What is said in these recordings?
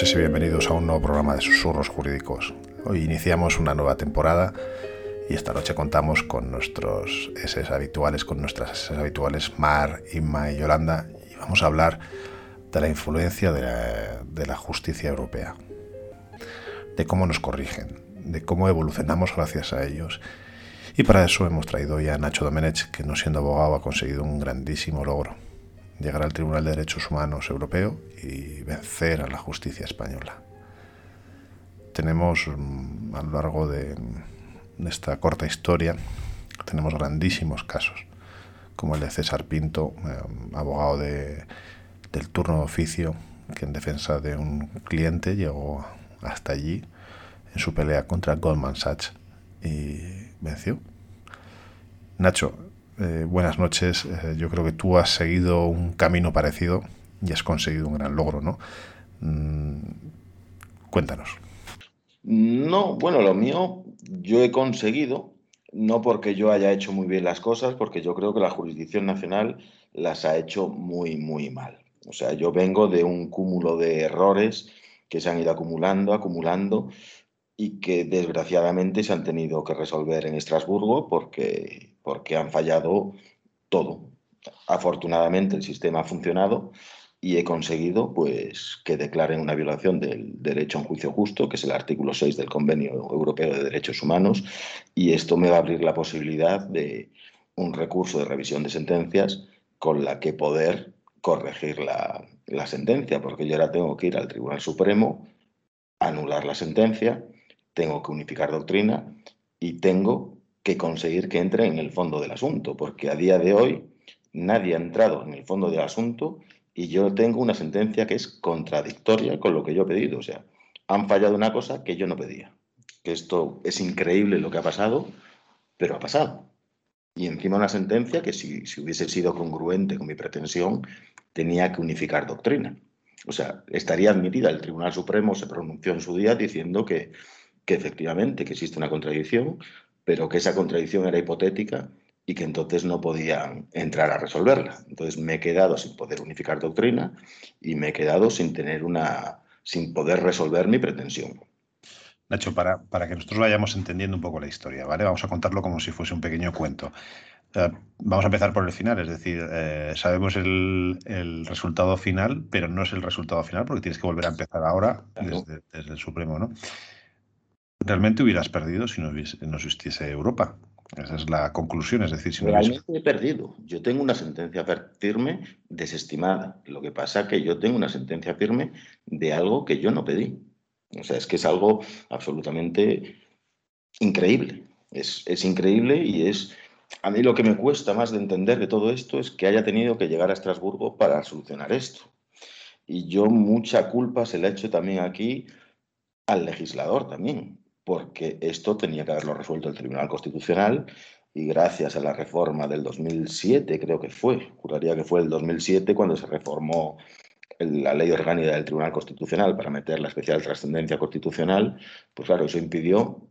noches y bienvenidos a un nuevo programa de Susurros Jurídicos. Hoy iniciamos una nueva temporada y esta noche contamos con nuestros S habituales, con nuestras S habituales Mar, Inma y Yolanda y vamos a hablar de la influencia de la, de la justicia europea, de cómo nos corrigen, de cómo evolucionamos gracias a ellos. Y para eso hemos traído hoy a Nacho Domenech, que no siendo abogado ha conseguido un grandísimo logro llegar al Tribunal de Derechos Humanos Europeo y vencer a la justicia española. Tenemos mm, a lo largo de, esta corta historia, tenemos grandísimos casos, como el de César Pinto, eh, abogado de, del turno de oficio, que en defensa de un cliente llegó hasta allí en su pelea contra Goldman Sachs y venció. Nacho, eh, buenas noches. Eh, yo creo que tú has seguido un camino parecido y has conseguido un gran logro, ¿no? Mm, cuéntanos. No, bueno, lo mío yo he conseguido, no porque yo haya hecho muy bien las cosas, porque yo creo que la jurisdicción nacional las ha hecho muy, muy mal. O sea, yo vengo de un cúmulo de errores que se han ido acumulando, acumulando, y que desgraciadamente se han tenido que resolver en Estrasburgo porque, porque han fallado todo. Afortunadamente el sistema ha funcionado y he conseguido pues, que declaren una violación del derecho a un juicio justo, que es el artículo 6 del Convenio Europeo de Derechos Humanos, y esto me va a abrir la posibilidad de un recurso de revisión de sentencias con la que poder corregir la, la sentencia, porque yo ahora tengo que ir al Tribunal Supremo, anular la sentencia, tengo que unificar doctrina y tengo que conseguir que entre en el fondo del asunto, porque a día de hoy nadie ha entrado en el fondo del asunto y yo tengo una sentencia que es contradictoria con lo que yo he pedido. O sea, han fallado una cosa que yo no pedía. Que esto es increíble lo que ha pasado, pero ha pasado. Y encima una sentencia que si, si hubiese sido congruente con mi pretensión, tenía que unificar doctrina. O sea, estaría admitida. El Tribunal Supremo se pronunció en su día diciendo que que efectivamente que existe una contradicción, pero que esa contradicción era hipotética y que entonces no podían entrar a resolverla. Entonces me he quedado sin poder unificar doctrina y me he quedado sin tener una, sin poder resolver mi pretensión. Nacho, para, para que nosotros vayamos entendiendo un poco la historia, ¿vale? Vamos a contarlo como si fuese un pequeño cuento. Eh, vamos a empezar por el final, es decir, eh, sabemos el, el, resultado final, pero no es el resultado final porque tienes que volver a empezar ahora desde, desde el Supremo, ¿no? Realmente hubieras perdido si no, no existiese Europa. Esa es la conclusión, es decir, si no Realmente he perdido. Yo tengo una sentencia firme desestimada. Lo que pasa es que yo tengo una sentencia firme de algo que yo no pedí. O sea, es que es algo absolutamente increíble. Es, es increíble y es... A mí lo que me cuesta más de entender de todo esto es que haya tenido que llegar a Estrasburgo para solucionar esto. Y yo mucha culpa se le ha hecho también aquí al legislador también porque esto tenía que haberlo resuelto el Tribunal Constitucional y gracias a la reforma del 2007, creo que fue, juraría que fue el 2007 cuando se reformó la ley orgánica del Tribunal Constitucional para meter la especial trascendencia constitucional, pues claro, eso impidió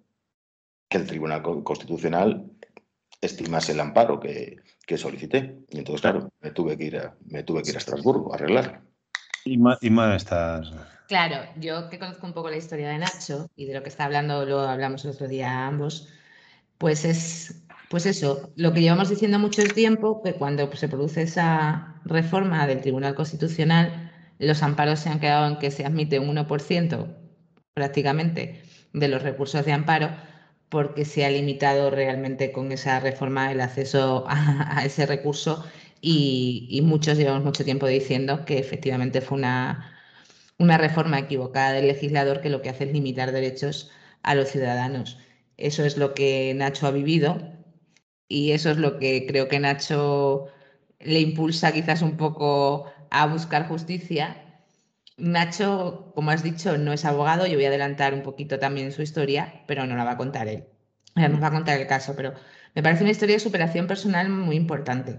que el Tribunal Constitucional estimase el amparo que, solicité. Y entonces, claro, me tuve que ir a, me tuve que ir a Estrasburgo a arreglar. Y más, y estas Claro, yo que conozco un poco la historia de Nacho y de lo que está hablando, lo hablamos el otro día ambos, pues es, pues eso, lo que llevamos diciendo mucho tiempo, que cuando se produce esa reforma del Tribunal Constitucional, los amparos se han quedado en que se admite un 1% prácticamente de los recursos de amparo, porque se ha limitado realmente con esa reforma el acceso a, ese recurso y, muchos llevamos mucho tiempo diciendo que efectivamente fue una una reforma equivocada del legislador que lo que hace es limitar derechos a los ciudadanos. Eso es lo que Nacho ha vivido y eso es lo que creo que Nacho le impulsa quizás un poco a buscar justicia. Nacho, como has dicho, no es abogado, yo voy a adelantar un poquito también su historia, pero no la va a contar él. Nos va a contar el caso, pero me parece una historia de superación personal muy importante.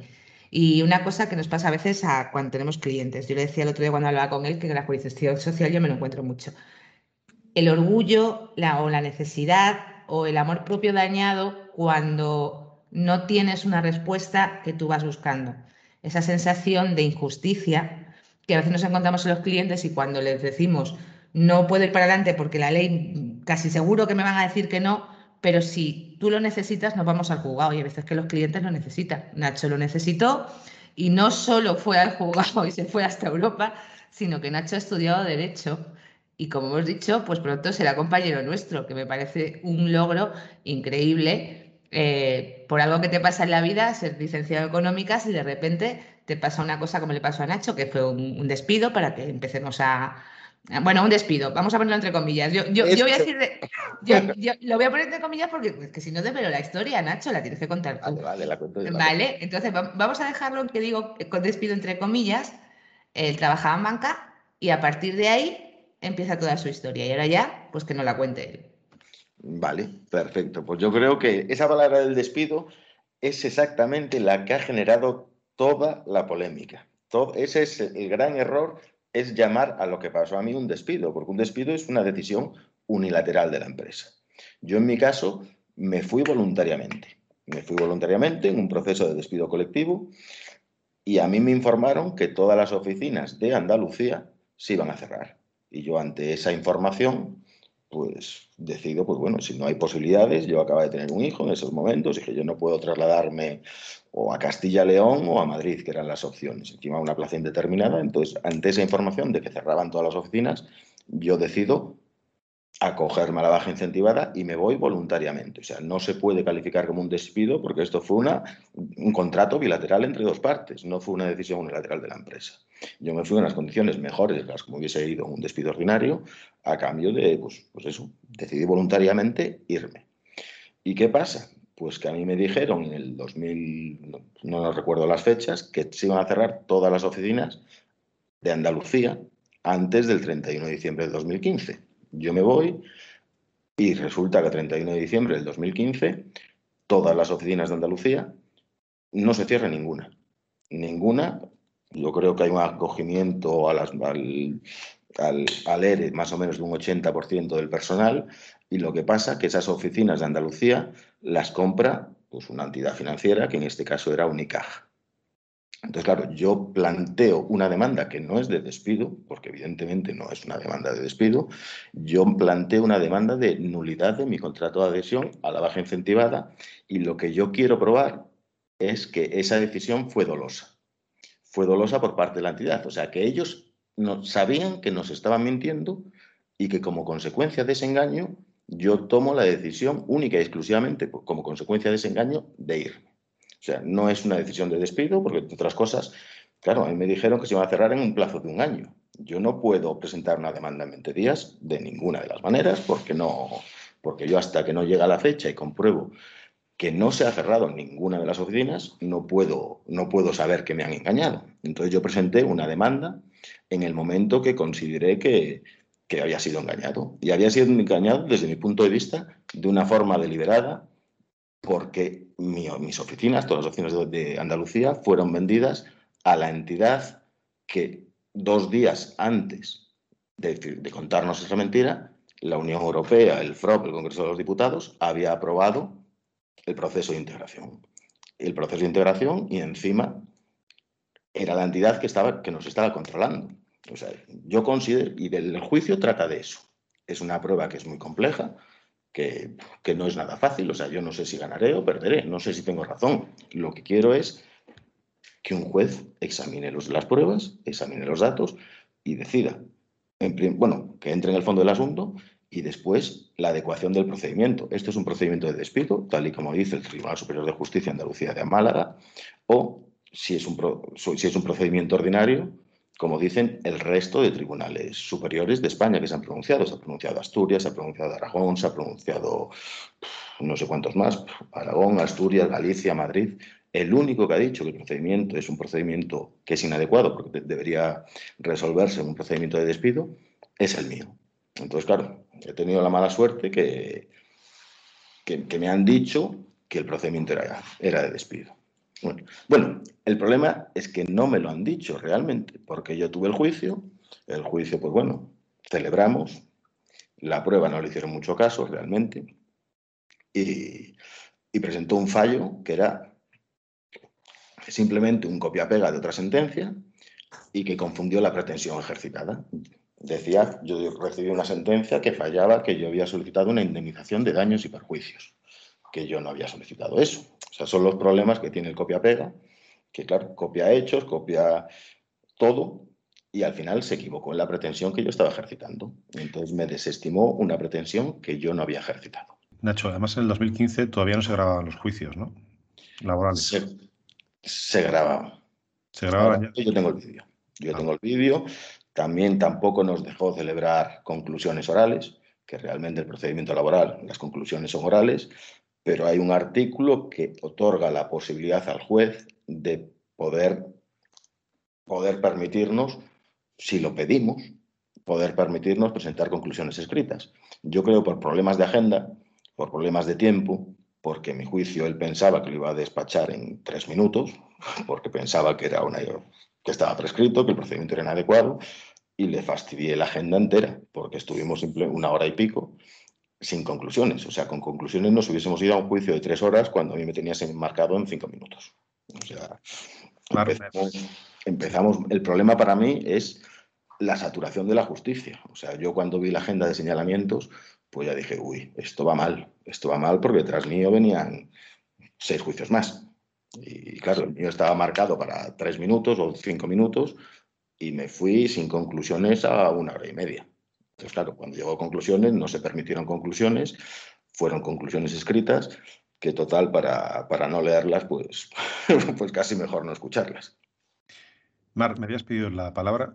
Y una cosa que nos pasa a veces a cuando tenemos clientes, yo le decía el otro día cuando hablaba con él que en la jurisdicción social yo me lo encuentro mucho. El orgullo o la necesidad o el amor propio dañado cuando no tienes una respuesta que tú vas buscando. Esa sensación de injusticia que a veces nos encontramos en los clientes y cuando les decimos no puedo ir para adelante porque la ley casi seguro que me van a decir que no, pero si tú lo necesitas, nos vamos al juzgado. Y hay veces que los clientes lo necesitan. Nacho lo necesitó y no solo fue al juzgado y se fue hasta Europa, sino que Nacho ha estudiado Derecho. Y como hemos dicho, pues pronto será compañero nuestro, que me parece un logro increíble eh, por algo que te pasa en la vida, ser licenciado en económicas y de repente te pasa una cosa como le pasó a Nacho, que fue un despido para que empecemos a, bueno, un despido, vamos a ponerlo entre comillas. Yo, voy a decir, yo, lo voy a poner entre comillas porque si no te veo la historia, Nacho, la tienes que contar Vale, vale, la cuento yo. Vale, entonces vamos a dejarlo que digo con despido entre comillas. Él trabajaba en banca y a partir de ahí empieza toda su historia. Y ahora ya, pues que no la cuente él. Vale, perfecto. Pues yo creo que esa palabra del despido es exactamente la que ha generado toda la polémica. Todo, ese es el gran error es llamar a lo que pasó a mí un despido, porque un despido es una decisión unilateral de la empresa. Yo en mi caso me fui voluntariamente, me fui voluntariamente en un proceso de despido colectivo y a mí me informaron que todas las oficinas de Andalucía se iban a cerrar. Y yo ante esa información pues decido, pues bueno, si no hay posibilidades, yo acabo de tener un hijo en esos momentos y que yo no puedo trasladarme o a Castilla-León o a Madrid, que eran las opciones, encima una plaza indeterminada, entonces ante esa información de que cerraban todas las oficinas, yo decido acogerme a la baja incentivada y me voy voluntariamente. O sea, no se puede calificar como un despido porque esto fue una, un contrato bilateral entre dos partes, no fue una decisión unilateral de la empresa. Yo me fui en las condiciones mejores de las como hubiese ido un despido ordinario a cambio de, pues, pues eso, decidí voluntariamente irme. ¿Y qué pasa? Pues que a mí me dijeron en el 2000, no, no recuerdo las fechas, que se iban a cerrar todas las oficinas de Andalucía antes del 31 de diciembre del 2015. Yo me voy y resulta que el 31 de diciembre del 2015 todas las oficinas de Andalucía no se cierra ninguna. Ninguna yo creo que hay un acogimiento a las, al, al, ERE más o menos de un 80% del personal y lo que pasa es que esas oficinas de Andalucía las compra pues, una entidad financiera que en este caso era Unicaja. Entonces, claro, yo planteo una demanda que no es de despido, porque evidentemente no es una demanda de despido, yo planteo una demanda de nulidad de mi contrato de adhesión a la baja incentivada y lo que yo quiero probar es que esa decisión fue dolosa fue dolosa por parte de la entidad. O sea, que ellos no, sabían que nos estaban mintiendo y que como consecuencia de ese engaño yo tomo la decisión única y exclusivamente como consecuencia de ese engaño de irme. O sea, no es una decisión de despido porque, entre otras cosas, claro, a mí me dijeron que se iba a cerrar en un plazo de un año. Yo no puedo presentar una demanda en 20 días de ninguna de las maneras porque no, porque yo hasta que no llega la fecha y compruebo que no se ha cerrado ninguna de las oficinas, no puedo, no puedo saber que me han engañado. Entonces yo presenté una demanda en el momento que consideré que, había sido engañado. Y había sido engañado desde mi punto de vista de una forma deliberada, porque mis oficinas, todas las oficinas de, Andalucía, fueron vendidas a la entidad que dos días antes de, de contarnos esa mentira, la Unión Europea, el FROP, el Congreso de los Diputados, había aprobado el proceso de integración. El proceso de integración y encima era la entidad que, estaba, que nos estaba controlando. O sea, yo considero, y el juicio trata de eso. Es una prueba que es muy compleja, que, que, no es nada fácil. O sea, yo no sé si ganaré o perderé, no sé si tengo razón. Lo que quiero es que un juez examine los, las pruebas, examine los datos y decida. En, bueno, que entre en el fondo del asunto y después la adecuación del procedimiento. Esto es un procedimiento de despido, tal y como dice el Tribunal Superior de Justicia Andalucía de Málaga, o si es, un si es un procedimiento ordinario, como dicen el resto de tribunales superiores de España que se han pronunciado. Se ha pronunciado Asturias, se ha pronunciado Aragón, se ha pronunciado no sé cuántos más, Aragón, Asturias, Galicia, Madrid. El único que ha dicho que el procedimiento es un procedimiento que es inadecuado porque debería resolverse en un procedimiento de despido es el mío. Entonces, claro, he tenido la mala suerte que, que, me han dicho que el procedimiento era, era de despido. Bueno, el problema es que no me lo han dicho realmente, porque yo tuve el juicio, el juicio, pues bueno, celebramos, la prueba no le hicieron mucho caso realmente, y, y presentó un fallo que era simplemente un copia-pega de otra sentencia y que confundió la pretensión ejercitada. Decía, yo recibí una sentencia que fallaba que yo había solicitado una indemnización de daños y perjuicios, que yo no había solicitado eso. O sea, son los problemas que tiene el copia-pega, que claro, copia hechos, copia todo, y al final se equivocó en la pretensión que yo estaba ejercitando. Entonces me desestimó una pretensión que yo no había ejercitado. Nacho, además en el 2015 todavía no se grababan los juicios, ¿no? Laborales. Se, se grababan. Se grababan Yo tengo el vídeo. Yo tengo el vídeo. También tampoco nos dejó celebrar conclusiones orales, que realmente el procedimiento laboral, las conclusiones son orales, pero hay un artículo que otorga la posibilidad al juez de poder, poder permitirnos, si lo pedimos, poder permitirnos presentar conclusiones escritas. Yo creo por problemas de agenda, por problemas de tiempo, porque mi juicio él pensaba que lo iba a despachar en tres minutos, porque pensaba que era una que estaba prescrito, que el procedimiento era inadecuado, y le fastidié la agenda entera, porque estuvimos una hora y pico sin conclusiones. O sea, con conclusiones nos hubiésemos ido a un juicio de tres horas cuando a mí me tenías marcado en cinco minutos. O sea, empezamos, El problema para mí es la saturación de la justicia. O sea, yo cuando vi la agenda de señalamientos, pues ya dije, uy, esto va mal. Esto va mal porque tras mío venían seis juicios más. Y claro, el mío estaba marcado para tres minutos o cinco minutos y me fui sin conclusiones a una hora y media. Entonces, claro, cuando llegó a conclusiones, no se permitieron conclusiones, fueron conclusiones escritas, que total, para, para no leerlas, pues, pues casi mejor no escucharlas. Mar, me habías pedido la palabra.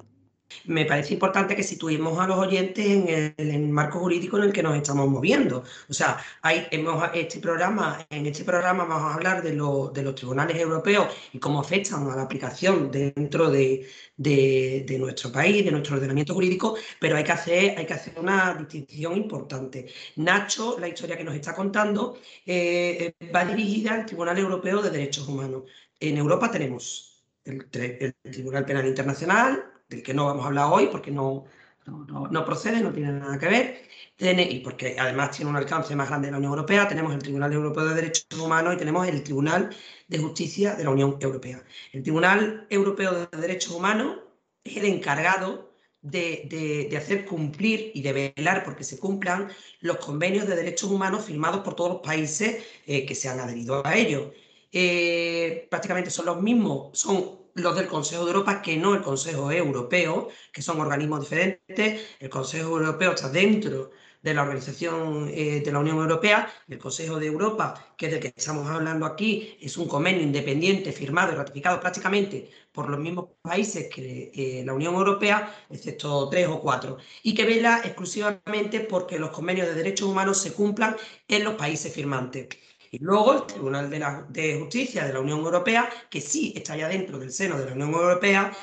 Me parece importante que situemos a los oyentes en el, marco jurídico en el que nos estamos moviendo. O sea, hay, hemos, este programa, en este programa vamos a hablar de, los tribunales europeos y cómo afectan a la aplicación dentro de, de, nuestro país, de nuestro ordenamiento jurídico, pero hay que, hacer, hay que hacer una distinción importante. Nacho, la historia que nos está contando, eh, va dirigida al Tribunal Europeo de Derechos Humanos. En Europa tenemos el Tribunal Penal Internacional, del que no vamos a hablar hoy porque no, no, procede, no tiene nada que ver, y porque además tiene un alcance más grande de la Unión Europea, tenemos el Tribunal Europeo de Derechos Humanos y tenemos el Tribunal de Justicia de la Unión Europea. El Tribunal Europeo de Derechos Humanos es el encargado de, hacer cumplir y de velar porque se cumplan los convenios de derechos humanos firmados por todos los países eh, que se han adherido a ellos. Eh, prácticamente son los mismos, son los del Consejo de Europa, que no el Consejo Europeo, que son organismos diferentes. El Consejo Europeo está dentro de la Organización eh, de la Unión Europea. El Consejo de Europa, que es del que estamos hablando aquí, es un convenio independiente firmado y ratificado prácticamente por los mismos países que eh, la Unión Europea, excepto tres o cuatro, y que vela exclusivamente porque los convenios de derechos humanos se cumplan en los países firmantes. Y luego el Tribunal de, Justicia de la Unión Europea, que sí está ya dentro del seno de la Unión Europea.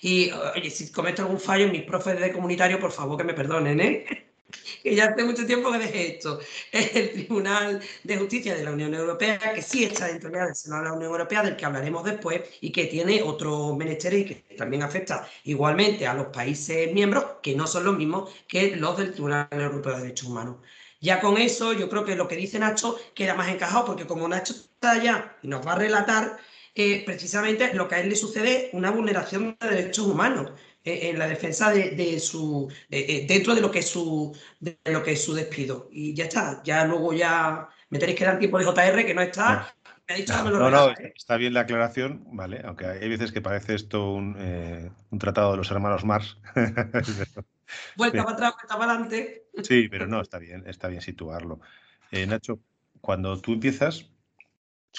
Y oye, si cometo algún fallo, mis profes de comunitario, por favor que me perdonen, ¿eh? que ya hace mucho tiempo que dejé esto. Es el Tribunal de Justicia de la Unión Europea, que sí está dentro del seno de la Unión Europea, del que hablaremos después, y que tiene otros menesteres y que también afecta igualmente a los países miembros, que no son los mismos que los del Tribunal Europeo de Derechos Humanos. Ya con eso, yo creo que lo que dice Nacho queda más encajado, porque como Nacho está allá y nos va a relatar eh, precisamente lo que a él le sucede, una vulneración de derechos humanos. Eh, en la defensa de, su eh, dentro de lo que es su de lo que es su despido y ya está ya luego ya me tenéis que dar tiempo de JR que no está no, no, está bien la aclaración, vale, aunque hay veces que parece esto un, un tratado de los hermanos Mars. vuelta para atrás, vuelta para adelante. Sí, pero no, está bien, está bien situarlo. Eh, Nacho, cuando tú empiezas,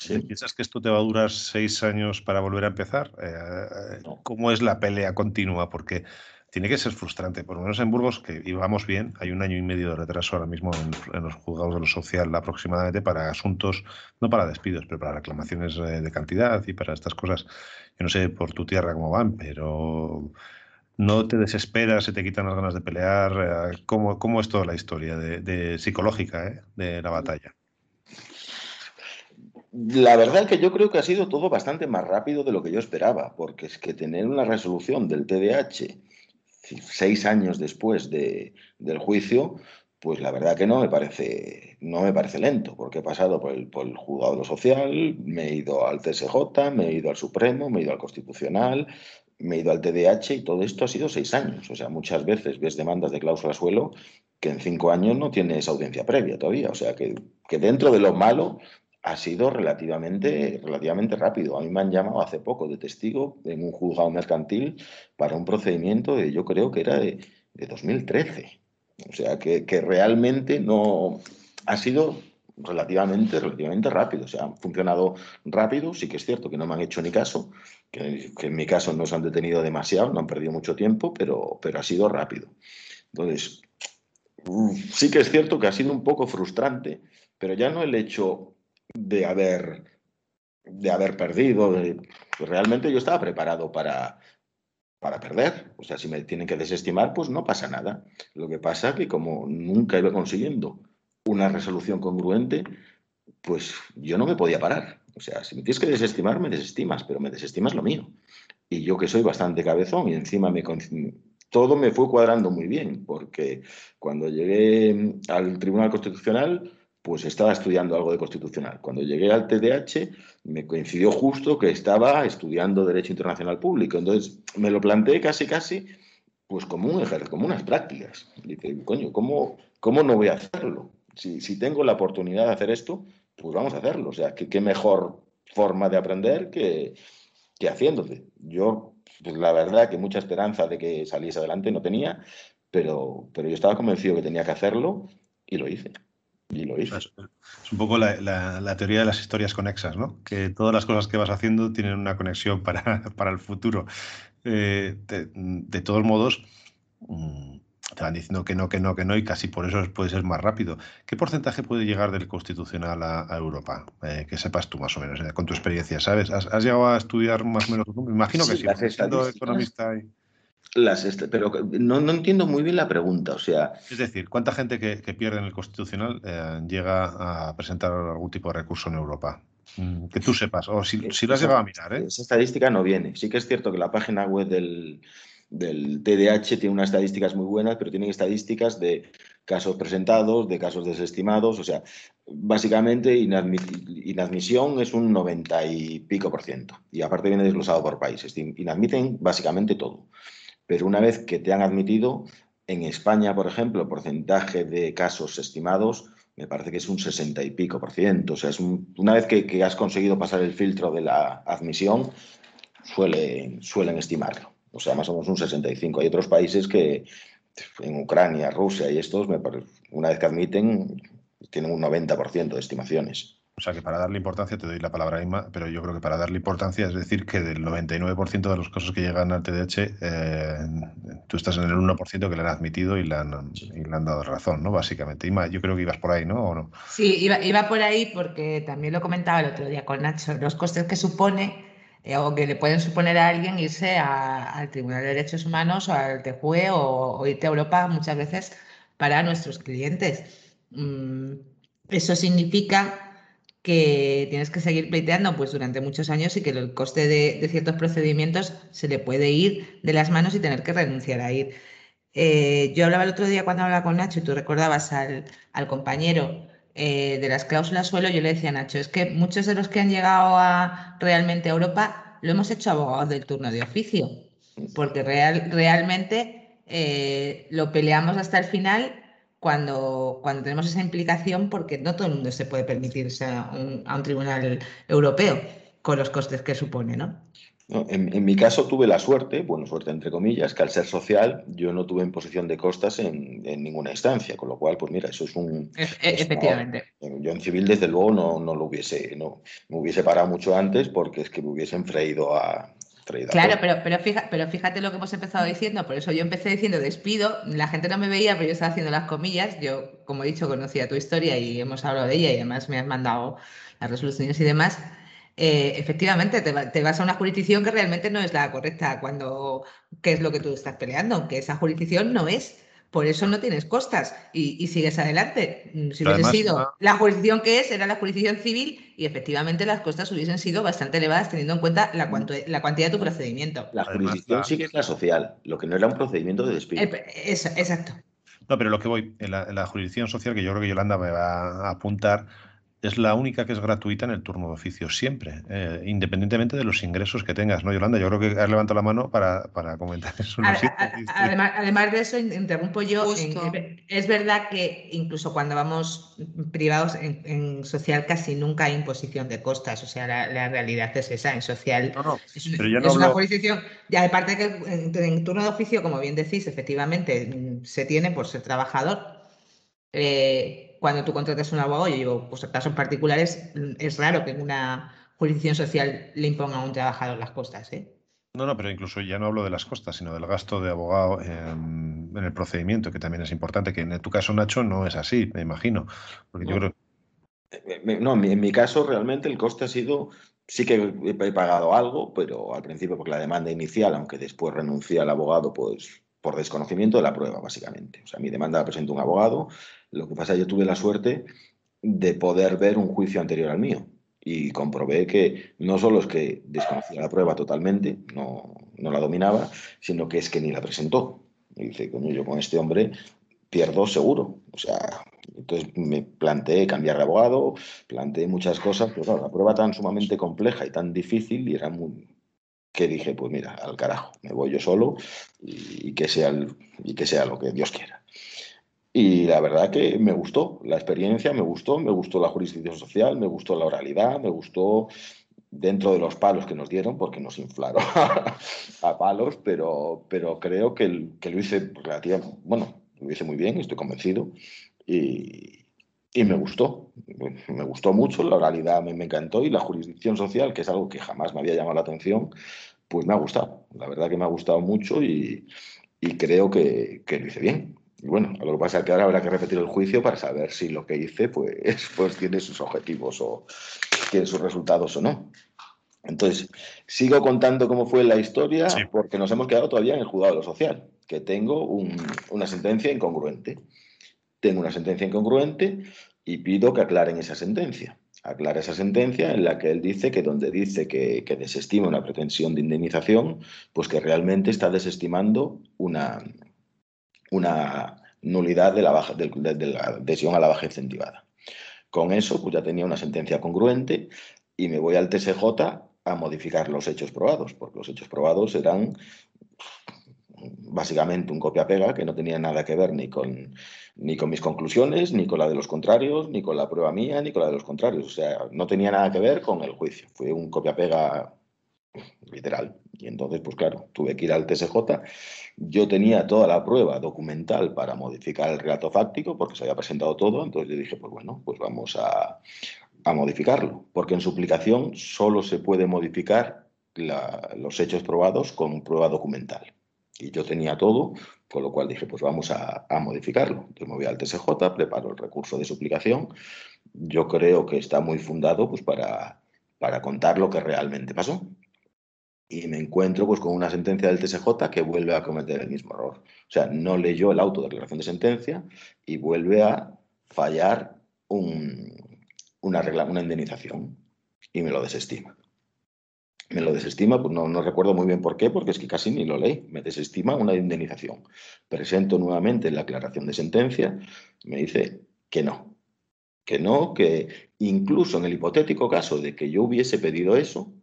¿piensas que esto te va a durar seis años para volver a empezar? Eh, ¿Cómo es la pelea continua? Porque tiene que ser frustrante, por lo menos en Burgos, que íbamos bien, hay un año y medio de retraso ahora mismo en, los juzgados de lo social aproximadamente para asuntos, no para despidos, pero para reclamaciones eh, de cantidad y para estas cosas. Yo no sé por tu tierra cómo van, pero no te desesperas, se te quitan las ganas de pelear. Eh, ¿Cómo, cómo es toda la historia de, psicológica eh, de la batalla? La verdad es que yo creo que ha sido todo bastante más rápido de lo que yo esperaba, porque es que tener una resolución del TDAH seis años después de, del juicio, pues la verdad que no me parece, no me parece lento, porque he pasado por el, por el juzgado social, me he ido al TSJ, me he ido al Supremo, me he ido al Constitucional, me he ido al TDH y todo esto ha sido seis años. O sea, muchas veces ves demandas de cláusula suelo que en cinco años no tienes audiencia previa todavía. O sea, que, que dentro de lo malo ha sido relativamente, relativamente rápido. A mí me han llamado hace poco de testigo en un juzgado mercantil para un procedimiento de, yo creo que era de, de 2013. O sea, que, que, realmente no ha sido relativamente, relativamente rápido. O sea, han funcionado rápido. Sí que es cierto que no me han hecho ni caso, que, en mi caso no se han detenido demasiado, no han perdido mucho tiempo, pero, pero ha sido rápido. Entonces, sí que es cierto que ha sido un poco frustrante, pero ya no el hecho de haber, de haber perdido. Pues realmente yo estaba preparado para, para perder. O sea, si me tienen que desestimar, pues no pasa nada. Lo que pasa es que como nunca iba consiguiendo una resolución congruente, pues yo no me podía parar. O sea, si me tienes que desestimar, me desestimas, pero me desestimas lo mío. Y yo que soy bastante cabezón y encima me todo me fue cuadrando muy bien, porque cuando llegué al Tribunal Constitucional, pues estaba estudiando algo de constitucional. Cuando llegué al TDH me coincidió justo que estaba estudiando Derecho Internacional Público. Entonces me lo planteé casi, casi, pues como un ejercicio, como unas prácticas. Y dije, coño, ¿cómo, ¿cómo no voy a hacerlo? Si, si, tengo la oportunidad de hacer esto, pues vamos a hacerlo. O sea, ¿qué, mejor forma de aprender que, que haciéndose? Yo, pues la verdad que mucha esperanza de que saliese adelante no tenía, pero, pero yo estaba convencido que tenía que hacerlo y lo hice. Y lo hizo. Es, un poco la, la, teoría de las historias conexas, ¿no? Que todas las cosas que vas haciendo tienen una conexión para, para el futuro. Eh, de, de, todos modos, mm, te van diciendo que no, que no, que no, y casi por eso puede ser más rápido. ¿Qué porcentaje puede llegar del constitucional a, a Europa? Eh, que sepas tú más o menos, eh, con tu experiencia, ¿sabes? ¿Has, ¿Has, llegado a estudiar más o menos? Me imagino que sí, siendo economista. Y... Las pero no, no, entiendo muy bien la pregunta, o sea... Es decir, ¿cuánta gente que, que pierde en el Constitucional eh, llega a presentar algún tipo de recurso en Europa? Mm, que tú sepas, o si, si lo has llegado a mirar. ¿eh? Esa estadística no viene. Sí que es cierto que la página web del, del TDH tiene unas estadísticas muy buenas, pero tienen estadísticas de casos presentados, de casos desestimados, o sea, básicamente inadmisión es un 90 y pico por ciento. Y aparte viene desglosado por países. Inadmiten básicamente todo. Pero una vez que te han admitido, en España, por ejemplo, porcentaje de casos estimados me parece que es un 60 y pico por ciento. O sea, es un, una vez que, que, has conseguido pasar el filtro de la admisión, suelen, suelen estimarlo. O sea, más o menos un 65. Hay otros países que, en Ucrania, Rusia y estos, me parece, una vez que admiten, tienen un 90% de estimaciones. O sea que para darle importancia, te doy la palabra a Inma, pero yo creo que para darle importancia es decir que del 99% de los casos que llegan al TDH, eh, tú estás en el 1% que le han admitido y le han, y le han, dado razón, ¿no? Básicamente. Inma, yo creo que ibas por ahí, ¿no? ¿O no? Sí, iba, iba por ahí porque también lo comentaba el otro día con Nacho, los costes que supone eh, o que le pueden suponer a alguien irse a, al Tribunal de Derechos Humanos o al TJUE o, o irte a Europa muchas veces para nuestros clientes. Mm, eso significa que tienes que seguir pleiteando pues, durante muchos años y que el coste de, de, ciertos procedimientos se le puede ir de las manos y tener que renunciar a ir. Eh, yo hablaba el otro día cuando hablaba con Nacho y tú recordabas al, al compañero eh, de las cláusulas suelo, yo le decía a Nacho, es que muchos de los que han llegado a, realmente a Europa lo hemos hecho abogados del turno de oficio, porque real, realmente eh, lo peleamos hasta el final cuando, cuando tenemos esa implicación, porque no todo el mundo se puede permitirse a un, a un tribunal europeo con los costes que supone, ¿no? No, en, en, mi caso tuve la suerte, bueno, suerte entre comillas, que al ser social yo no tuve imposición de costas en, en ninguna instancia, con lo cual, pues mira, eso es un... E es, efectivamente. Yo en civil, desde luego, no, no lo hubiese, no, me hubiese parado mucho antes porque es que me hubiesen freído a, Claro, pero, pero, fíjate, pero fíjate lo que hemos empezado diciendo, por eso yo empecé diciendo despido, la gente no me veía, pero yo estaba haciendo las comillas, yo, como he dicho, conocía tu historia y hemos hablado de ella y además me has mandado las resoluciones y demás. Eh, efectivamente, te, te, vas a una jurisdicción que realmente no es la correcta cuando, ¿qué es lo que tú estás peleando? Que esa jurisdicción no es. Por eso no tienes costas y, y sigues adelante. Mm, si hubiese sido no. la jurisdicción que es, era la jurisdicción civil y efectivamente las costas hubiesen sido bastante elevadas teniendo en cuenta la, cuanto, la cuantía de tu procedimiento. La jurisdicción sí que es la social, lo que no era un procedimiento de despido. Eso, exacto. No, pero lo que voy, en la, en la jurisdicción social, que yo creo que Yolanda me va a apuntar, es la única que es gratuita en el turno de oficio siempre, eh, independientemente de los ingresos que tengas, ¿no, Yolanda? Yo creo que has levantado la mano para, comentar eso. además, de eso, interrumpo yo. es verdad que incluso cuando vamos privados en, social casi nunca hay imposición de costas. O sea, la, realidad es esa. En social es, una jurisdicción. Y aparte que en, turno de oficio, como bien decís, efectivamente se tiene por ser trabajador. Eh, cuando tú contratas un abogado, yo digo, pues en casos particulares es raro que en una jurisdicción social le imponga a un trabajador las costas. ¿eh? No, no, pero incluso ya no hablo de las costas, sino del gasto de abogado en, el procedimiento, que también es importante, que en tu caso, Nacho, no es así, me imagino. Porque no. yo creo... Eh, no, en mi caso realmente el coste ha sido, sí que he pagado algo, pero al principio porque la demanda inicial, aunque después renuncié al abogado, pues por desconocimiento de la prueba, básicamente. O sea, mi demanda la presentó un abogado, lo que pasa es que yo tuve la suerte de poder ver un juicio anterior al mío y comprobé que no solo es que desconocía la prueba totalmente, no, la dominaba, sino que es que ni la presentó. Y dice, coño, yo con este hombre pierdo seguro. O sea, entonces me planteé cambiar de abogado, planteé muchas cosas, pero claro, la prueba tan sumamente compleja y tan difícil y era muy, que dije, pues mira, al carajo, me voy yo solo y, que, sea y que sea lo que Dios quiera. Y la verdad que me gustó la experiencia, me gustó, me gustó la jurisdicción social, me gustó la oralidad, me gustó dentro de los palos que nos dieron, porque nos inflaron a palos, pero, pero creo que, lo hice relativamente, bueno, lo hice muy bien, estoy convencido, y, y me gustó, me gustó mucho, la oralidad me, me, encantó y la jurisdicción social, que es algo que jamás me había llamado la atención, pues me ha gustado. La verdad que me ha gustado mucho y, y creo que, que, lo hice bien. Y bueno, lo que pasa es que ahora habrá que repetir el juicio para saber si lo que hice pues, pues tiene sus objetivos o tiene sus resultados o no. Entonces, sigo contando cómo fue la historia porque nos hemos quedado todavía en el juzgado de lo social, que tengo un, una sentencia incongruente tengo una sentencia incongruente y pido que aclaren esa sentencia. Aclara esa sentencia en la que él dice que donde dice que, desestima una pretensión de indemnización, pues que realmente está desestimando una, una nulidad de la, baja, de, la adhesión a la baja incentivada. Con eso, pues ya tenía una sentencia congruente y me voy al TSJ a modificar los hechos probados, porque los hechos probados eran básicamente un copia-pega que no tenía nada que ver ni con, ni con mis conclusiones, ni con la de los contrarios, ni con la prueba mía, ni con la de los contrarios. O sea, no tenía nada que ver con el juicio. Fue un copia-pega literal. Y entonces, pues claro, tuve que ir al TSJ. Yo tenía toda la prueba documental para modificar el relato fáctico, porque se había presentado todo. Entonces yo dije, pues bueno, pues vamos a, a modificarlo. Porque en suplicación solo se puede modificar los hechos probados con prueba documental. Y yo tenía todo, con lo cual dije, pues vamos a, modificarlo. Yo me voy al TSJ, preparo el recurso de suplicación. Yo creo que está muy fundado pues, para, para contar lo que realmente pasó. Y me encuentro pues, con una sentencia del TSJ que vuelve a cometer el mismo error. O sea, no leyó el auto de declaración de sentencia y vuelve a fallar un, una, regla, una indemnización y me lo desestima me lo desestima, pues no, no, recuerdo muy bien por qué, porque es que casi ni lo leí. Me desestima una indemnización. Presento nuevamente la aclaración de sentencia, me dice que no, que no, que incluso en el hipotético caso de que yo hubiese pedido eso,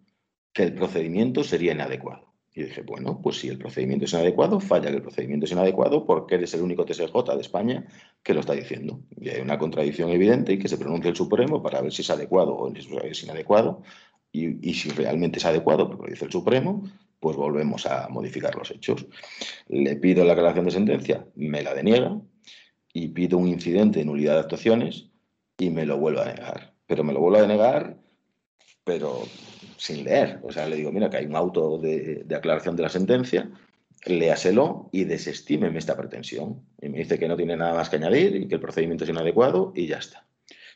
que el procedimiento sería inadecuado. Y dije, bueno, pues si el procedimiento es inadecuado, falla que el procedimiento es inadecuado porque eres el único TSJ de España que lo está diciendo. Y hay una contradicción evidente y que se pronuncie el Supremo para ver si es adecuado o es inadecuado y, si realmente es adecuado, porque lo dice el Supremo, pues volvemos a modificar los hechos. Le pido la aclaración de sentencia, me la deniega y pido un incidente de nulidad de actuaciones y me lo vuelvo a negar. Pero me lo vuelvo a denegar, pero sin leer. O sea, le digo, mira, que hay un auto de, aclaración de la sentencia, léaselo y desestímeme esta pretensión. Y me dice que no tiene nada más que añadir y que el procedimiento es inadecuado y ya está.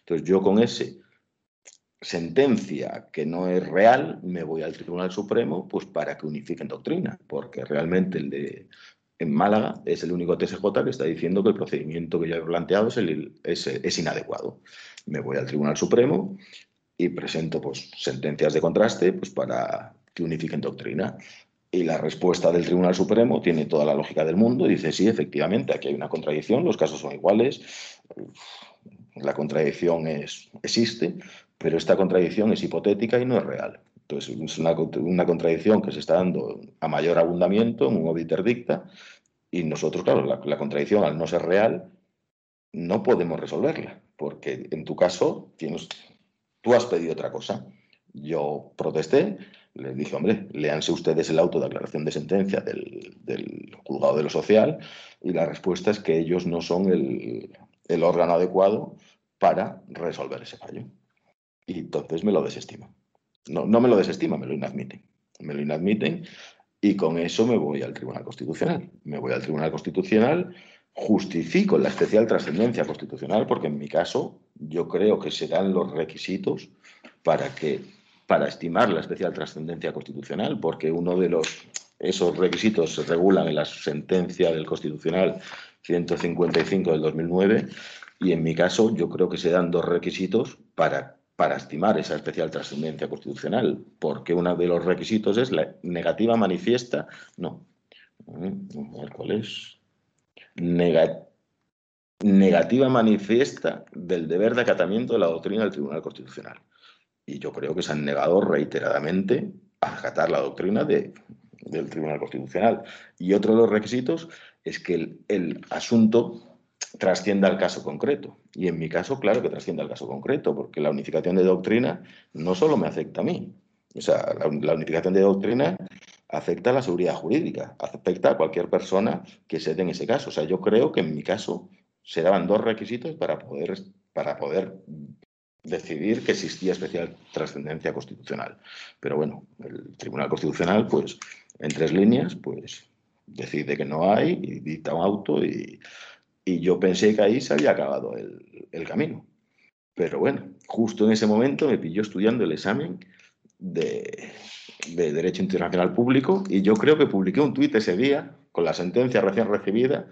Entonces yo con ese sentencia que no es real, me voy al Tribunal Supremo pues para que unifiquen doctrina, porque realmente el de en Málaga es el único TSJ que está diciendo que el procedimiento que yo he planteado es, es, inadecuado. Me voy al Tribunal Supremo y presento pues, sentencias de contraste pues, para que unifiquen doctrina. Y la respuesta del Tribunal Supremo tiene toda la lógica del mundo. Dice, sí, efectivamente, aquí hay una contradicción, los casos son iguales La contradicción es, existe, pero esta contradicción es hipotética y no es real. Entonces, es una, una contradicción que se está dando a mayor abundamiento en un obiter dicta y nosotros, claro, la, la, contradicción al no ser real, no podemos resolverla, porque en tu caso tienes, tú has pedido otra cosa. Yo protesté, les dije, hombre, léanse ustedes el auto de aclaración de sentencia del, del, juzgado de lo social y la respuesta es que ellos no son el, el órgano adecuado para resolver ese fallo. Y entonces me lo desestima. No, no me lo desestima, me lo inadmiten. Me lo inadmiten y con eso me voy al Tribunal Constitucional. Me voy al Tribunal Constitucional, justifico la especial trascendencia constitucional, porque en mi caso yo creo que se dan los requisitos para que para estimar la especial trascendencia constitucional, porque uno de los esos requisitos se regulan en la sentencia del Constitucional 155 del 2009 y en mi caso yo creo que se dan dos requisitos para, para estimar esa especial trascendencia constitucional, porque uno de los requisitos es la negativa manifiesta, no, ¿cuál es? Negativa manifiesta del deber de acatamiento de la doctrina del Tribunal Constitucional. Y yo creo que se han negado reiteradamente a acatar la doctrina de, del Tribunal Constitucional. Y otro de los requisitos es que el, el asunto trascienda al caso concreto. Y en mi caso, claro que trasciende al caso concreto, porque la unificación de doctrina no solo me afecta a mí. O sea, la unificación de doctrina afecta a la seguridad jurídica, afecta a cualquier persona que se dé en ese caso. O sea, yo creo que en mi caso se daban dos requisitos para poder, para poder decidir que existía especial trascendencia constitucional. Pero bueno, el Tribunal Constitucional, pues, en tres líneas, pues, decide que no hay y dicta un auto y, y yo pensé que ahí se había acabado el, el, camino. Pero bueno, justo en ese momento me pilló estudiando el examen de, de Derecho Internacional Público y yo creo que publiqué un tuit ese día con la sentencia recién recibida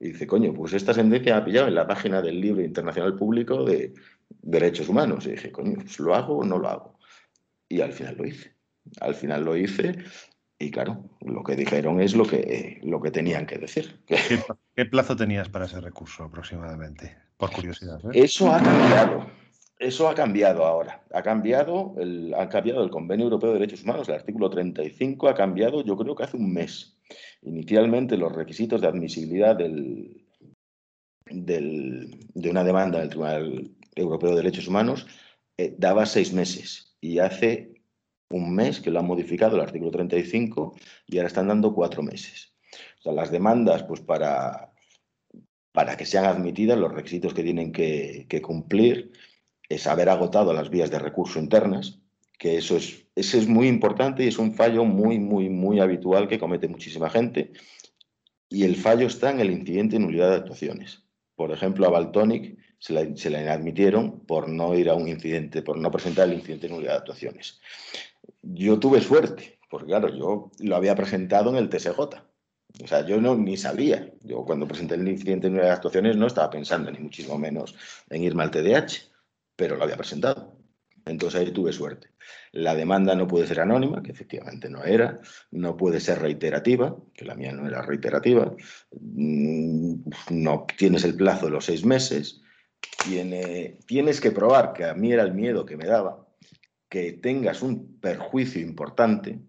y dice, coño, pues esta sentencia ha pillado en la página del libro internacional público de derechos humanos. Y dije, coño, pues lo hago o no lo hago. Y al final lo hice. Al final lo hice y claro, lo que dijeron es lo que, lo que tenían que decir. ¿Qué, ¿Qué, plazo tenías para ese recurso aproximadamente? Por curiosidad. ¿eh? Eso ha cambiado. Eso ha cambiado ahora. Ha cambiado, el, cambiado el Convenio Europeo de Derechos Humanos, el artículo 35 ha cambiado yo creo que hace un mes. Inicialmente los requisitos de admisibilidad del, de una demanda del Tribunal Europeo de Derechos Humanos eh, daba seis meses y hace un mes que lo han modificado el artículo 35 y ahora están dando cuatro meses. O sea, las demandas, pues para, para que sean admitidas, los requisitos que tienen que cumplir es haber agotado las vías de recurso internas, que eso es, eso es muy importante y es un fallo muy, muy, muy habitual que comete muchísima gente. Y el fallo está en el incidente de nulidad de actuaciones. Por ejemplo, a Baltonic se la, se la admitieron por no ir a un incidente, por no presentar el incidente de nulidad de actuaciones. Yo tuve suerte, porque claro, yo lo había presentado en el TSJ. O sea, yo no, ni sabía. Yo cuando presenté el incidente de nulidad de actuaciones no estaba pensando ni muchísimo menos en irme al TDH, pero lo había presentado. Entonces ahí tuve suerte. La demanda no puede ser anónima, que efectivamente no era, no puede ser reiterativa, que la mía no era reiterativa, no tienes el plazo de los seis meses, tiene, tienes que probar, que a mí era el miedo que me daba, que tengas un perjuicio importante.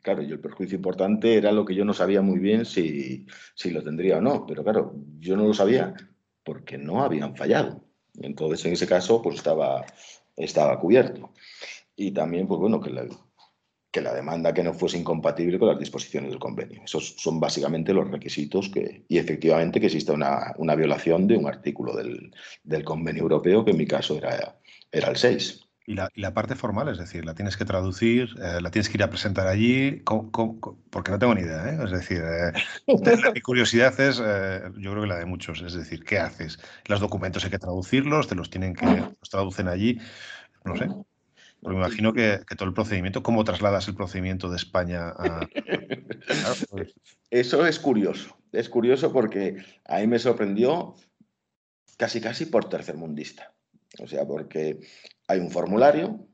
Claro, yo el perjuicio importante era lo que yo no sabía muy bien si, si lo tendría o no, pero claro, yo no lo sabía porque no habían fallado. Entonces, en ese caso, pues estaba, estaba cubierto. Y también, pues bueno, que la, que la demanda que no fuese incompatible con las disposiciones del convenio. Esos son básicamente los requisitos que, y efectivamente que exista una, una violación de un artículo del, del, convenio europeo, que en mi caso era, era el 6. Y la, y la, parte formal, es decir, la tienes que traducir, eh, la tienes que ir a presentar allí, ¿cómo, cómo, porque no tengo ni idea, ¿eh? es decir, eh, mi curiosidad es, eh, yo creo que la de muchos, es decir, ¿qué haces? Los documentos hay que traducirlos, te los tienen que, los traducen allí, no sé. Porque me imagino que, que todo el procedimiento, ¿cómo trasladas el procedimiento de España a... Claro, pues... Eso es curioso, es curioso porque a mí me sorprendió casi casi por tercermundista. O sea, porque hay un formulario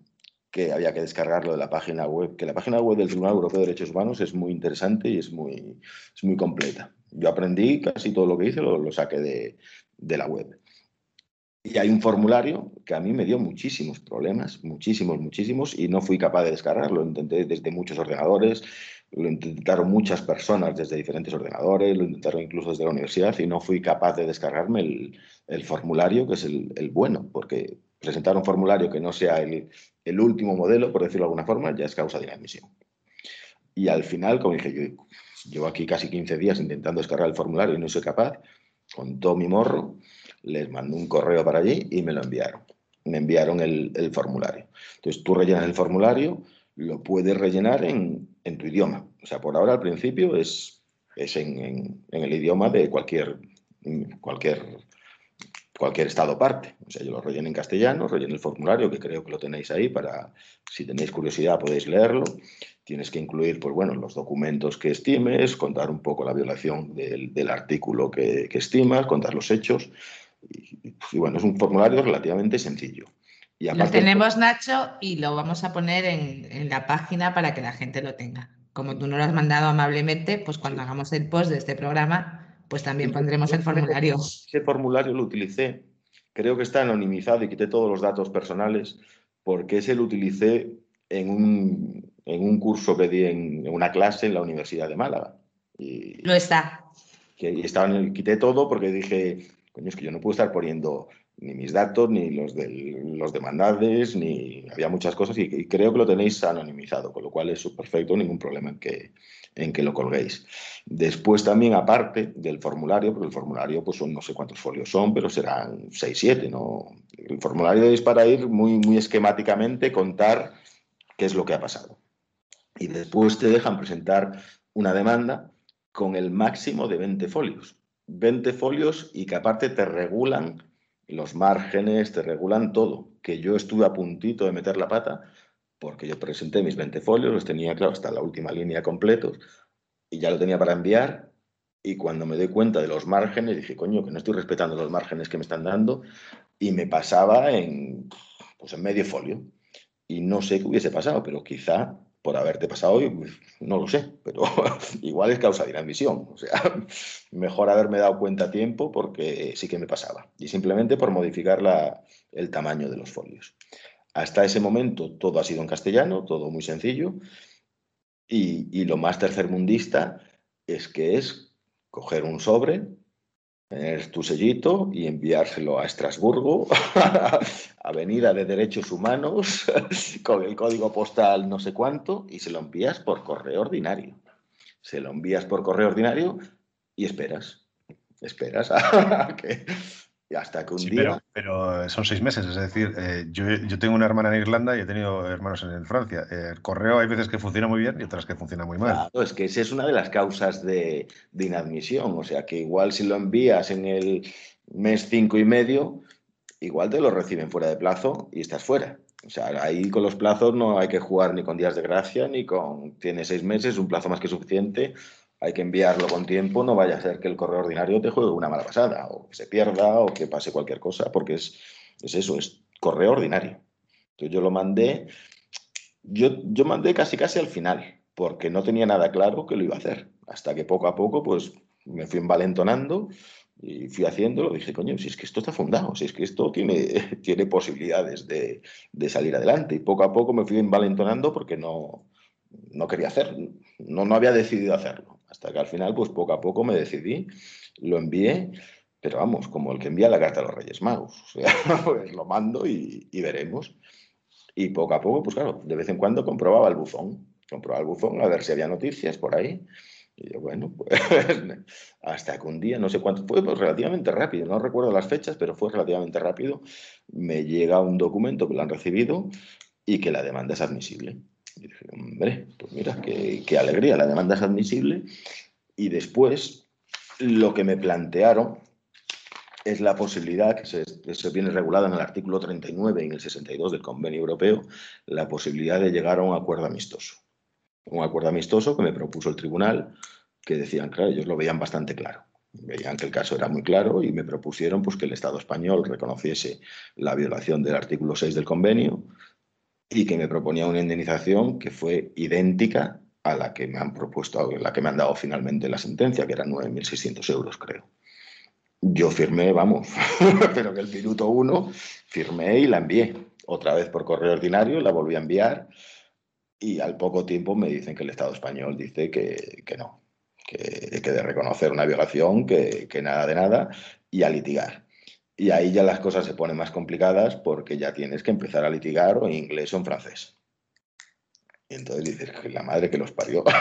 que había que descargarlo de la página web, que la página web del Tribunal Europeo de Derechos Humanos es muy interesante y es muy, es muy completa. Yo aprendí casi todo lo que hice, lo, lo saqué de, de, la web. Y hay un formulario que a mí me dio muchísimos problemas, muchísimos, muchísimos, y no fui capaz de descargarlo. Lo intenté desde muchos ordenadores, lo intentaron muchas personas desde diferentes ordenadores, lo intentaron incluso desde la universidad y no fui capaz de descargarme el, formulario, que es el, bueno, porque presentar un formulario que no sea el, último modelo, por decirlo de alguna forma, ya es causa de inadmisión. Y al final, como dije, yo llevo aquí casi 15 días intentando descargar el formulario y no soy capaz, con todo mi morro, les mandé un correo para allí y me lo enviaron. Me enviaron el, formulario. Entonces tú rellenas el formulario, lo puedes rellenar en, en tu idioma. O sea, por ahora al principio es, es en, el idioma de cualquier, cualquier, cualquier estado parte. O sea, yo lo relleno en castellano, relleno el formulario, que creo que lo tenéis ahí para, si tenéis curiosidad, podéis leerlo. Tienes que incluir, pues bueno, los documentos que estimes, contar un poco la violación del, artículo que, estimas, contar los hechos. Y, bueno, es un formulario relativamente sencillo. lo tenemos, Nacho, y lo vamos a poner en, en, la página para que la gente lo tenga como tú no lo has mandado amablemente, pues cuando hagamos el post de este programa, pues también pondremos el formulario. Ese formulario lo utilicé, creo que está anonimizado y quité todos los datos personales, porque ese lo utilicé en un, en un curso que di en, una clase en la Universidad de Málaga. Y, lo está. Que, estaba en quité todo porque dije, coño, es que yo no puedo estar poniendo ni mis datos, ni los de los demandades, ni había muchas cosas y, creo que lo tenéis anonimizado, con lo cual es perfecto, ningún problema en que, en que lo colguéis. Después también, aparte del formulario, porque el formulario pues son no sé cuántos folios son, pero serán 6, 7, ¿no? El formulario es para ir muy, muy esquemáticamente, contar qué es lo que ha pasado. Y después te dejan presentar una demanda con el máximo de 20 folios. 20 folios y que aparte te regulan los márgenes, te regulan todo. Que yo estuve a puntito de meter la pata porque yo presenté mis 20 folios, los tenía, claro, hasta la última línea completos y ya lo tenía para enviar. Y cuando me doy cuenta de los márgenes, dije, coño, que no estoy respetando los márgenes que me están dando. Y me pasaba en, pues en medio folio. Y no sé qué hubiese pasado, pero quizá por haberte pasado hoy, pues, no lo sé, pero igual es causa de inadmisión. O sea, mejor haberme dado cuenta a tiempo porque sí que me pasaba. Y simplemente por modificar la, el tamaño de los folios. Hasta ese momento todo ha sido en castellano, todo muy sencillo. Y, lo más tercermundista es que es coger un sobre, tener tu sellito y enviárselo a Estrasburgo, Avenida de Derechos Humanos, con el código postal no sé cuánto, y se lo envías por correo ordinario. Se lo envías por correo ordinario y esperas. Esperas a que, hasta que un día. Pero, son seis meses, es decir, eh, yo, tengo una hermana en Irlanda y he tenido hermanos en, Francia. el correo hay veces que funciona muy bien y otras que funciona muy mal. Claro, es que esa es una de las causas de, inadmisión. O sea, que igual si lo envías en el mes cinco y medio, igual te lo reciben fuera de plazo y estás fuera. O sea, ahí con los plazos no hay que jugar ni con días de gracia ni con. Tiene seis meses, un plazo más que suficiente hay que enviarlo con tiempo, no vaya a ser que el correo ordinario te juegue una mala pasada, o que se pierda, o que pase cualquier cosa, porque es, es eso, es correo ordinario. Entonces yo lo mandé, yo, yo mandé casi casi al final, porque no tenía nada claro que lo iba a hacer. Hasta que poco a poco, pues me fui envalentonando y fui haciéndolo. Dije, coño, si es que esto está fundado, si es que esto tiene, tiene posibilidades de, de salir adelante. Y poco a poco me fui envalentonando porque no, no quería hacerlo, no, no había decidido hacerlo. Hasta que al final, pues poco a poco me decidí, lo envié, pero vamos, como el que envía la carta a los Reyes Magos. O sea, pues lo mando y, veremos. Y poco a poco, pues claro, de vez en cuando comprobaba el buzón. Comprobaba el buzón a ver si había noticias por ahí. Y yo, bueno, pues hasta que un día, no sé cuánto, fue pues, relativamente rápido, no recuerdo las fechas, pero fue relativamente rápido, me llega un documento que lo han recibido y que la demanda es admisible. Y dije, hombre, pues mira, qué, alegría, la demanda es admisible. Y después, lo que me plantearon es la posibilidad, que se, viene regulada en el artículo 39 y en el 62 del Convenio Europeo, la posibilidad de llegar a un acuerdo amistoso. Un acuerdo amistoso que me propuso el tribunal, que decían, claro, ellos lo veían bastante claro. Veían que el caso era muy claro y me propusieron pues, que el Estado español reconociese la violación del artículo 6 del convenio, y que me proponía una indemnización que fue idéntica a la que me han propuesto, la que me han dado finalmente la sentencia, que eran 9.600 euros, creo. Yo firmé, vamos, pero que el minuto uno firmé y la envié. Otra vez por correo ordinario, la volví a enviar y al poco tiempo me dicen que el Estado español dice que, que no, que, que, de reconocer una violación, que, que nada de nada, y a litigar. Y ahí ya las cosas se ponen más complicadas porque ya tienes que empezar a litigar o en inglés o en francés. Y entonces dices, que la madre que los parió.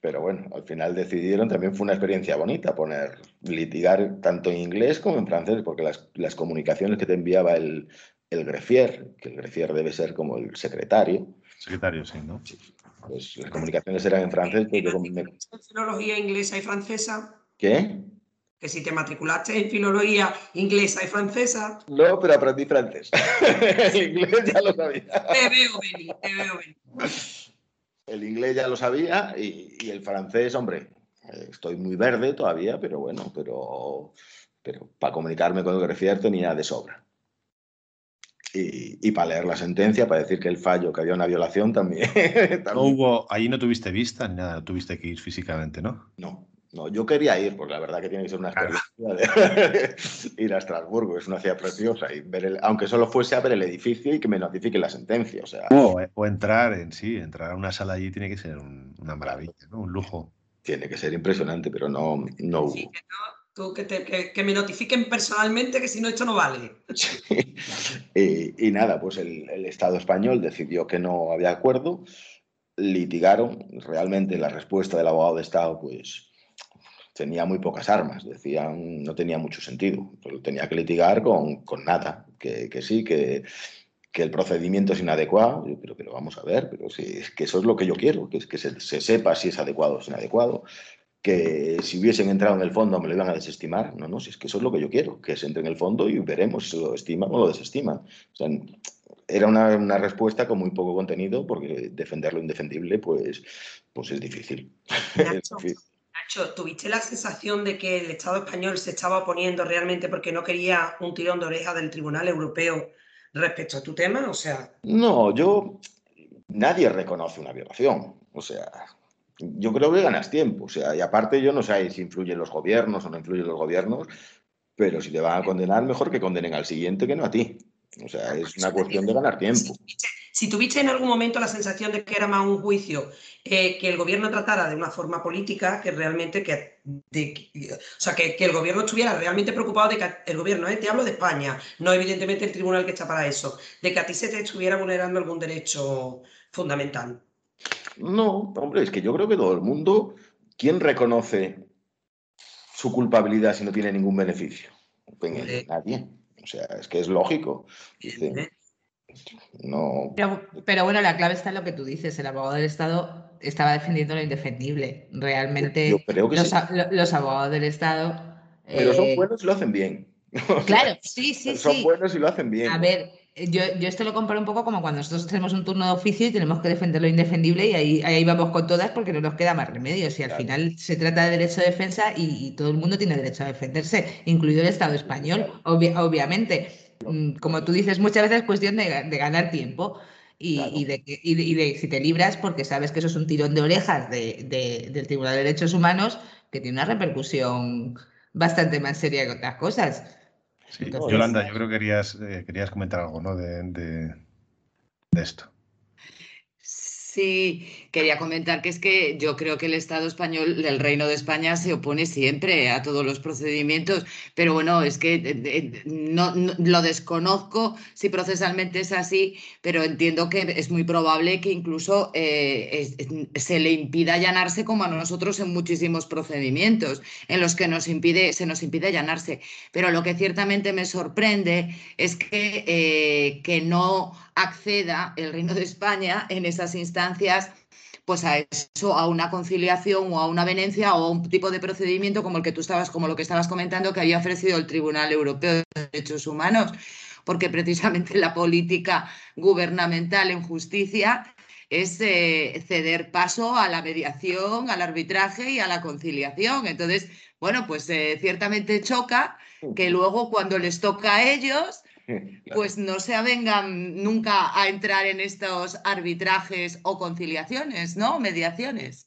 Pero bueno, al final decidieron, también fue una experiencia bonita poner, litigar tanto en inglés como en francés, porque las, las comunicaciones que te enviaba el, el greffier, que el greffier debe ser como el secretario. Secretario, sí, ¿no? Pues las comunicaciones eran en francés. Pues yo me... Filología inglesa y francesa. ¿Qué? Que si te matriculaste en filología inglesa y francesa. No, pero aprendí francés. el inglés ya lo sabía. Te veo venir, te veo venir. El inglés ya lo sabía y, y el francés, hombre, estoy muy verde todavía, pero bueno, pero, pero para comunicarme con el greffier tenía de sobra. Y, y, para leer la sentencia, para decir que el fallo, que había una violación también. también. No hubo, ahí no tuviste vista ni nada, tuviste que ir físicamente, ¿no? No, no, yo quería ir, porque la verdad que tiene que ser una experiencia de ir a Estrasburgo, es una ciudad preciosa, y ver el, aunque solo fuese a ver el edificio y que me notifique la sentencia. O, sea, o, o entrar en sí, entrar a una sala allí tiene que ser un, una maravilla, ¿no? un lujo. Tiene que ser impresionante, pero no, no hubo. Sí, que no, tú, que, te, que, que, me notifiquen personalmente que si no esto no vale. Sí. Y, y, nada, pues el, el, Estado español decidió que no había acuerdo, litigaron, realmente la respuesta del abogado de Estado pues tenía muy pocas armas, decían, no tenía mucho sentido, pero tenía que litigar con, con nada, que, que sí, que, que el procedimiento es inadecuado, yo, pero, pero vamos a ver, pero si, es que eso es lo que yo quiero, que, es que se, se sepa si es adecuado o es inadecuado, que si hubiesen entrado en el fondo me lo iban a desestimar. No, no, si es que eso es lo que yo quiero, que se entre en el fondo y veremos si lo estiman o lo desestiman. O sea, era una, una, respuesta con muy poco contenido, porque defender lo indefendible, pues, pues es difícil. Nacho, es difícil. Nacho, ¿tuviste la sensación de que el Estado español se estaba oponiendo realmente porque no quería un tirón de oreja del Tribunal Europeo respecto a tu tema? O sea. No, yo. Nadie reconoce una violación. O sea, yo creo que ganas tiempo. O sea, y aparte yo no sé si influyen los gobiernos o no influyen los gobiernos, pero si te van a condenar, mejor que condenen al siguiente que no a ti. O sea, es una cuestión de ganar tiempo. Si tuviste en algún momento la sensación de que era más un juicio eh, que el gobierno tratara de una forma política que realmente que, de, o sea, que, que, el gobierno estuviera realmente preocupado de que el gobierno, eh, te hablo de España, no evidentemente el tribunal que está para eso, de que a ti se te estuviera vulnerando algún derecho fundamental. No, hombre, es que yo creo que todo el mundo, ¿quién reconoce su culpabilidad si no tiene ningún beneficio? Nadie. O sea, es que es lógico. Dice, no. Pero, pero, bueno, la clave está en lo que tú dices. El abogado del Estado estaba defendiendo lo indefendible. Realmente, Yo creo que los, sí. los, abogados del Estado. Pero son eh, buenos y lo hacen bien. Claro, sí, sí, son sí. buenos y lo hacen bien. A ver, yo, yo, esto lo comparo un poco como cuando nosotros tenemos un turno de oficio y tenemos que defender lo indefendible y ahí, ahí vamos con todas porque no nos queda más remedio. Si al Claro. final se trata de derecho de defensa y, y todo el mundo tiene derecho a defenderse, incluido el Estado español, obvi- obviamente. Mm, Como tú dices, muchas veces es cuestión de, ga- de ganar tiempo y, Claro. y de, y de- y de si te libras porque sabes que eso es un tirón de orejas de- de- del Tribunal de Derechos Humanos que tiene una repercusión bastante más seria que otras cosas. Sí. Entonces- Yolanda, yo creo que querías, eh, querías comentar algo, ¿no? De esto. Sí, quería comentar que es que yo creo que el Estado español, el Reino de España, se opone siempre a todos los procedimientos, pero bueno, es que eh, eh, no, lo desconozco si procesalmente es así, pero entiendo que es muy probable que incluso eh, se le impida allanarse como a nosotros en muchísimos procedimientos en los que nos impide, se nos impide allanarse. Pero lo que ciertamente me sorprende es que, que no acceda el Reino de España en esas instancias pues a eso, a una conciliación o a una venencia o a un tipo de procedimiento como el que tú estabas, como lo que estabas comentando que había ofrecido el Tribunal Europeo de Derechos Humanos, porque precisamente la política gubernamental en justicia es eh, ceder paso a la mediación, al arbitraje y a la conciliación. Entonces, bueno, pues eh, ciertamente choca que luego cuando les toca a ellos. pues no se avengan nunca a entrar en estos arbitrajes o conciliaciones, ¿no? Mediaciones.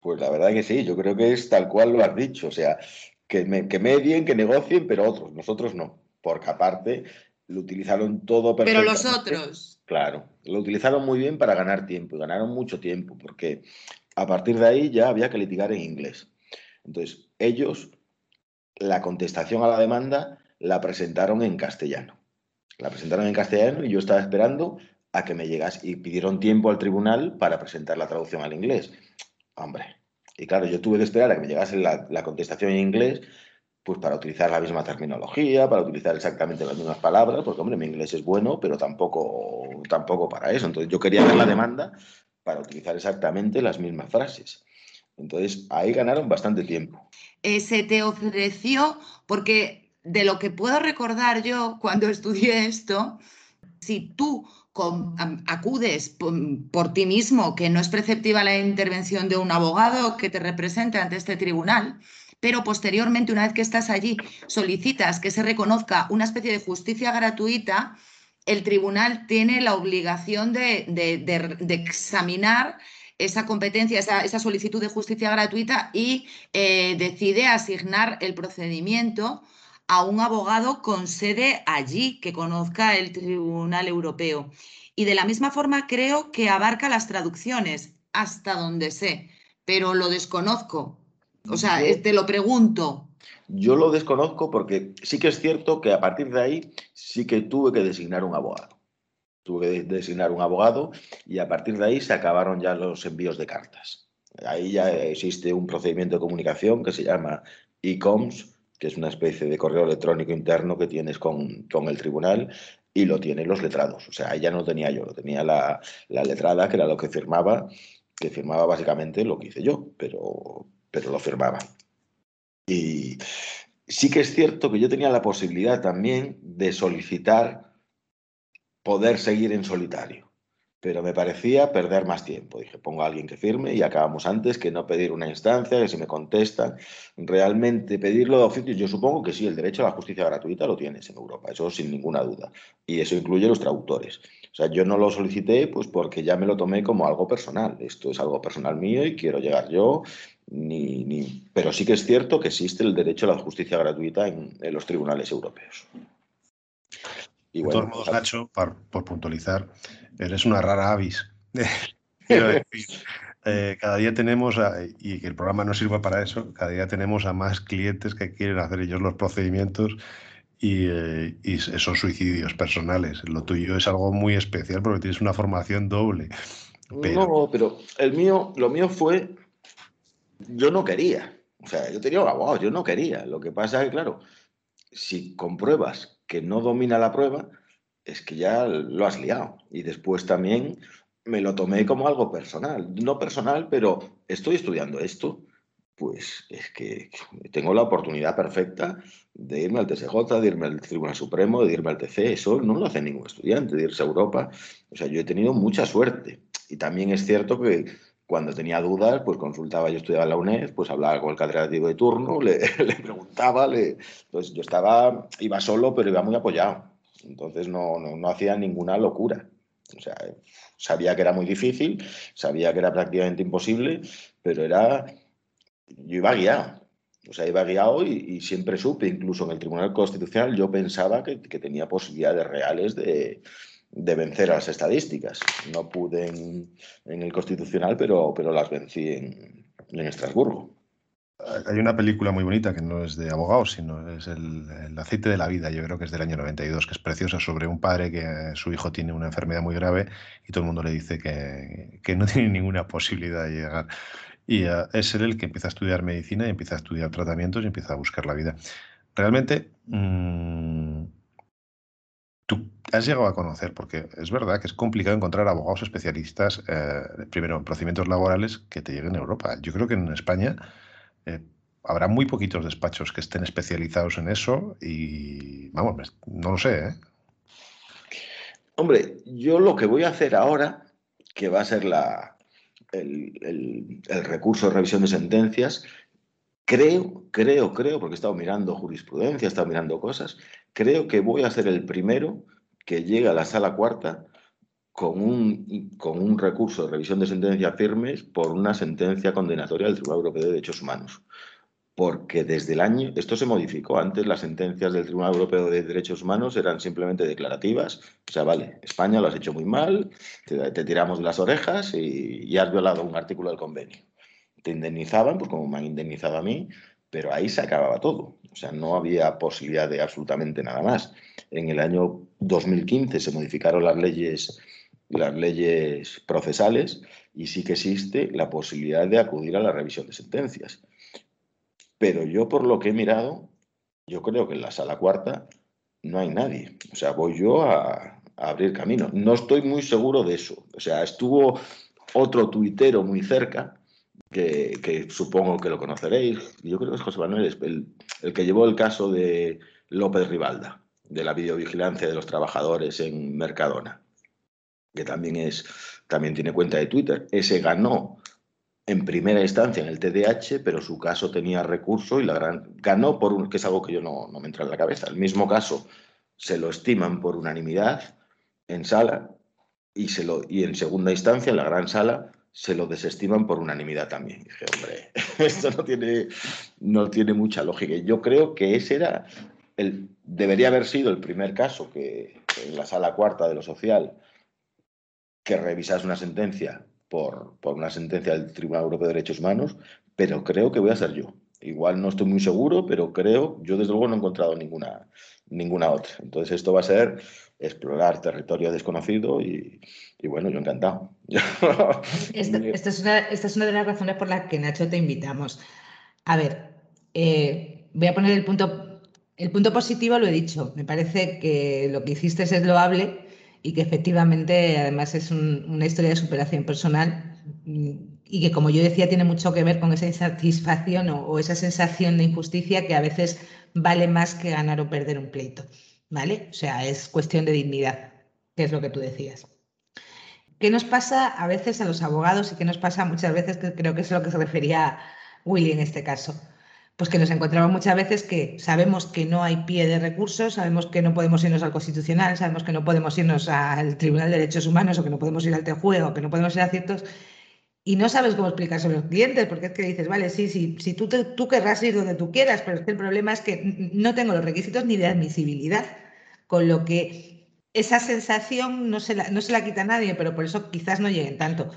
Pues la verdad que sí, yo creo que es tal cual lo has dicho, o sea, que, que medien, que negocien, pero otros, nosotros no, porque aparte lo utilizaron todo Pero los otros. Claro, lo utilizaron muy bien para ganar tiempo, y ganaron mucho tiempo, porque a partir de ahí ya había que litigar en inglés. Entonces, ellos, la contestación a la demanda la presentaron en castellano. La presentaron en castellano y yo estaba esperando a que me llegase y pidieron tiempo al tribunal para presentar la traducción al inglés. Hombre, y claro, yo tuve que esperar a que me llegase la, la contestación en inglés pues para utilizar la misma terminología, para utilizar exactamente las mismas palabras, porque hombre, mi inglés es bueno, pero tampoco, tampoco para eso. Entonces yo quería ver la demanda para utilizar exactamente las mismas frases. Entonces ahí ganaron bastante tiempo. Eh, se te ofreció, porque de lo que puedo recordar yo cuando estudié esto, si tú acudes por, ti mismo, que no es preceptiva la intervención de un abogado que te represente ante este tribunal, pero posteriormente, una vez que estás allí, solicitas que se reconozca una especie de justicia gratuita, el tribunal tiene la obligación de, examinar esa competencia, esa, solicitud de justicia gratuita y eh, decide asignar el procedimiento a un abogado con sede allí, que conozca el Tribunal Europeo. Y de la misma forma creo que abarca las traducciones, hasta donde sé, pero lo desconozco. O sea, te lo pregunto. Yo lo desconozco porque sí que es cierto que a partir de ahí sí que tuve que designar un abogado. Tuve que designar un abogado y a partir de ahí se acabaron ya los envíos de cartas. Ahí ya existe un procedimiento de comunicación que se llama e-coms, que es una especie de correo electrónico interno que tienes con, el tribunal y lo tienen los letrados. O sea, ya no tenía yo, lo tenía la, la letrada, que era lo que firmaba, que firmaba básicamente lo que hice yo, pero, pero lo firmaba. Y sí que es cierto que yo tenía la posibilidad también de solicitar poder seguir en solitario, pero me parecía perder más tiempo. Dije, pongo a alguien que firme y acabamos antes que no pedir una instancia, que si me contestan, realmente pedirlo de oficio, yo supongo que sí, el derecho a la justicia gratuita lo tienes en Europa, eso sin ninguna duda, y eso incluye los traductores. O sea, yo no lo solicité pues porque ya me lo tomé como algo personal. Esto es algo personal mío y quiero llegar yo ni, ni, pero sí que es cierto que existe el derecho a la justicia gratuita en, los tribunales europeos. Y de todos modos, pues, Nacho, por, puntualizar, eres una rara avis. Quiero decir, eh, cada día tenemos, y que el programa no sirva para eso, cada día tenemos a más clientes que quieren hacer ellos los procedimientos y, eh, y, esos suicidios personales. Lo tuyo es algo muy especial porque tienes una formación doble. No, pero el mío, lo mío fue yo no quería. O sea, yo tenía abogados, yo no quería. Lo que pasa es que, claro, si compruebas que no domina la prueba, es que ya lo has liado. Y después también me lo tomé como algo personal. No personal, pero estoy estudiando esto. Pues es que tengo la oportunidad perfecta de irme al TSJ, de irme al Tribunal Supremo, de irme al TC. Eso no lo hace ningún estudiante, de irse a Europa. O sea, yo he tenido mucha suerte. Y también es cierto que cuando tenía dudas, pues consultaba, yo estudiaba en la UNED, pues hablaba con el catedrático de turno, le, preguntaba, le, pues yo estaba, iba solo, pero iba muy apoyado. Entonces no, no, hacía ninguna locura. O sea, sabía que era muy difícil, sabía que era prácticamente imposible, pero era, yo iba guiado. O sea, iba guiado y, siempre supe, incluso en el Tribunal Constitucional, yo pensaba que tenía posibilidades reales de, de vencer a las estadísticas. No pude en, el Constitucional, pero, pero las vencí en, Estrasburgo. Hay una película muy bonita que no es de abogados, sino es el, aceite de la vida, yo creo que es del año 92, que es preciosa, sobre un padre que su hijo tiene una enfermedad muy grave y todo el mundo le dice que, no tiene ninguna posibilidad de llegar. Y eh, es él el que empieza a estudiar medicina y empieza a estudiar tratamientos y empieza a buscar la vida. Realmente, mm, tú has llegado a conocer, porque es verdad que es complicado encontrar abogados especialistas, eh, primero en procedimientos laborales, que te lleguen a Europa. Yo creo que en España eh, habrá muy poquitos despachos que estén especializados en eso y, vamos, no lo sé. ¿eh? Hombre, yo lo que voy a hacer ahora, que va a ser la, el, el recurso de revisión de sentencias, creo, creo, creo, porque he estado mirando jurisprudencia, he estado mirando cosas, creo que voy a ser el primero que llegue a la sala cuarta con un, con un recurso de revisión de sentencias firmes por una sentencia condenatoria del Tribunal Europeo de Derechos Humanos. Porque desde el año, esto se modificó, antes las sentencias del Tribunal Europeo de Derechos Humanos eran simplemente declarativas, o sea, vale, España lo has hecho muy mal, te, tiramos las orejas y has violado un artículo del convenio. Te indemnizaban, pues como me han indemnizado a mí, pero ahí se acababa todo. O sea, no había posibilidad de absolutamente nada más. En el año 2015 se modificaron las leyes las leyes procesales y sí que existe la posibilidad de acudir a la revisión de sentencias. Pero yo por lo que he mirado, yo creo que en la sala cuarta no hay nadie. O sea, voy yo a, abrir camino. No estoy muy seguro de eso. O sea, estuvo otro tuitero muy cerca, que, supongo que lo conoceréis. Yo creo que es José Manuel, el, el que llevó el caso de López Rivalda, de la videovigilancia de los trabajadores en Mercadona que también, es, también tiene cuenta de Twitter. Ese ganó en primera instancia en el TDH, pero su caso tenía recurso y la gran, ganó por un, que es algo que yo no, no me entra en la cabeza. El mismo caso se lo estiman por unanimidad en sala y, se lo, y en segunda instancia, en la gran sala, se lo desestiman por unanimidad también. dije, hombre, esto no tiene, no tiene mucha lógica. Yo creo que ese era el, debería haber sido el primer caso que en la sala cuarta de lo social que revisas una sentencia por, por, una sentencia del Tribunal Europeo de Derechos Humanos, pero creo que voy a ser yo. Igual no estoy muy seguro, pero creo, yo desde luego no he encontrado ninguna, ninguna otra. Entonces esto va a ser explorar territorio desconocido y, bueno, yo encantado. Esta, es una, de las razones por las que Nacho te invitamos. A ver, eh, voy a poner el punto, el punto positivo, lo he dicho, me parece que lo que hiciste es loable y que efectivamente además es una historia de superación personal y que como yo decía tiene mucho que ver con esa insatisfacción o, esa sensación de injusticia que a veces vale más que ganar o perder un pleito, ¿vale? O sea, es cuestión de dignidad, que es lo que tú decías. ¿Qué nos pasa a veces a los abogados y qué nos pasa muchas veces, que creo que es lo que se refería Willy en este caso? pues que nos encontramos muchas veces que sabemos que no hay pie de recursos, sabemos que no podemos irnos al Constitucional, sabemos que no podemos irnos al Tribunal de Derechos Humanos o que no podemos ir al TEJUE o que no podemos ir a ciertos y no sabes cómo explicar a los clientes, porque es que dices, vale, sí, sí, sí tú, tú querrás ir donde tú quieras, pero es que el problema es que no tengo los requisitos ni de admisibilidad, con lo que esa sensación no se la, no se la quita nadie, pero por eso quizás no lleguen tanto.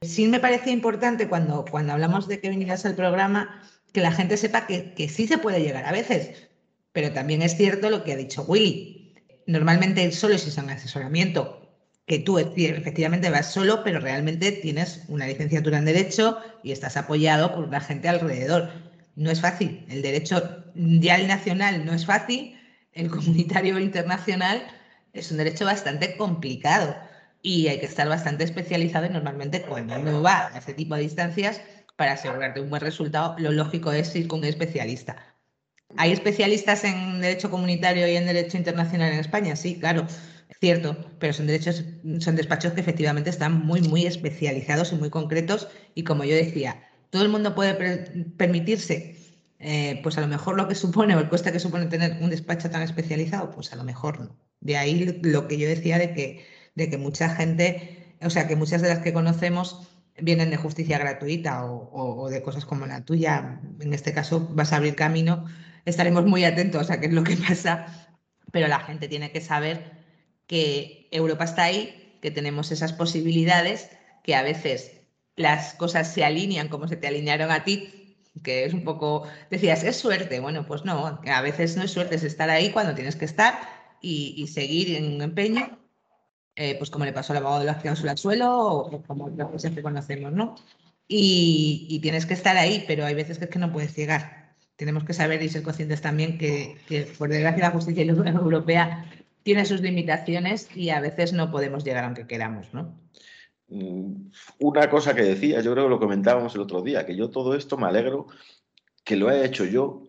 Sí me parece importante cuando, cuando hablamos de que vinieras al programa, que la gente sepa que, que sí se puede llegar a veces. Pero también es cierto lo que ha dicho Willy. Normalmente solo es un asesoramiento que tú efectivamente vas solo, pero realmente tienes una licenciatura en Derecho y estás apoyado por la gente alrededor. No es fácil. El derecho ya el nacional no es fácil, el comunitario internacional es un derecho bastante complicado y hay que estar bastante especializado y normalmente cuando uno va a ese tipo de distancias para asegurarte un buen resultado, lo lógico es ir con un especialista. ¿Hay especialistas en derecho comunitario y en derecho internacional en España? Sí, claro, cierto, pero son derechos, son despachos que efectivamente están muy, muy especializados y muy concretos. Y como yo decía, todo el mundo puede permitirse, eh, pues a lo mejor lo que supone o el coste que supone tener un despacho tan especializado, pues a lo mejor no. De ahí lo que yo decía de que, de que mucha gente, o sea, que muchas de las que conocemos vienen de justicia gratuita o, de cosas como la tuya, en este caso vas a abrir camino, estaremos muy atentos a qué es lo que pasa, pero la gente tiene que saber que Europa está ahí, que tenemos esas posibilidades, que a veces las cosas se alinean como se te alinearon a ti, que es un poco, decías, es suerte, bueno, pues no, a veces no es suerte, es estar ahí cuando tienes que estar y, y seguir en un empeño eh, pues como le pasó al abogado de la cláusula suelo o, como lo que siempre conocemos, ¿no? Y, tienes que estar ahí, pero hay veces que es que no puedes llegar. Tenemos que saber y ser conscientes también que, por desgracia, la justicia europea tiene sus limitaciones y a veces no podemos llegar aunque queramos, ¿no? Mm, una cosa que decía, yo creo que lo comentábamos el otro día, que yo todo esto me alegro que lo haya hecho yo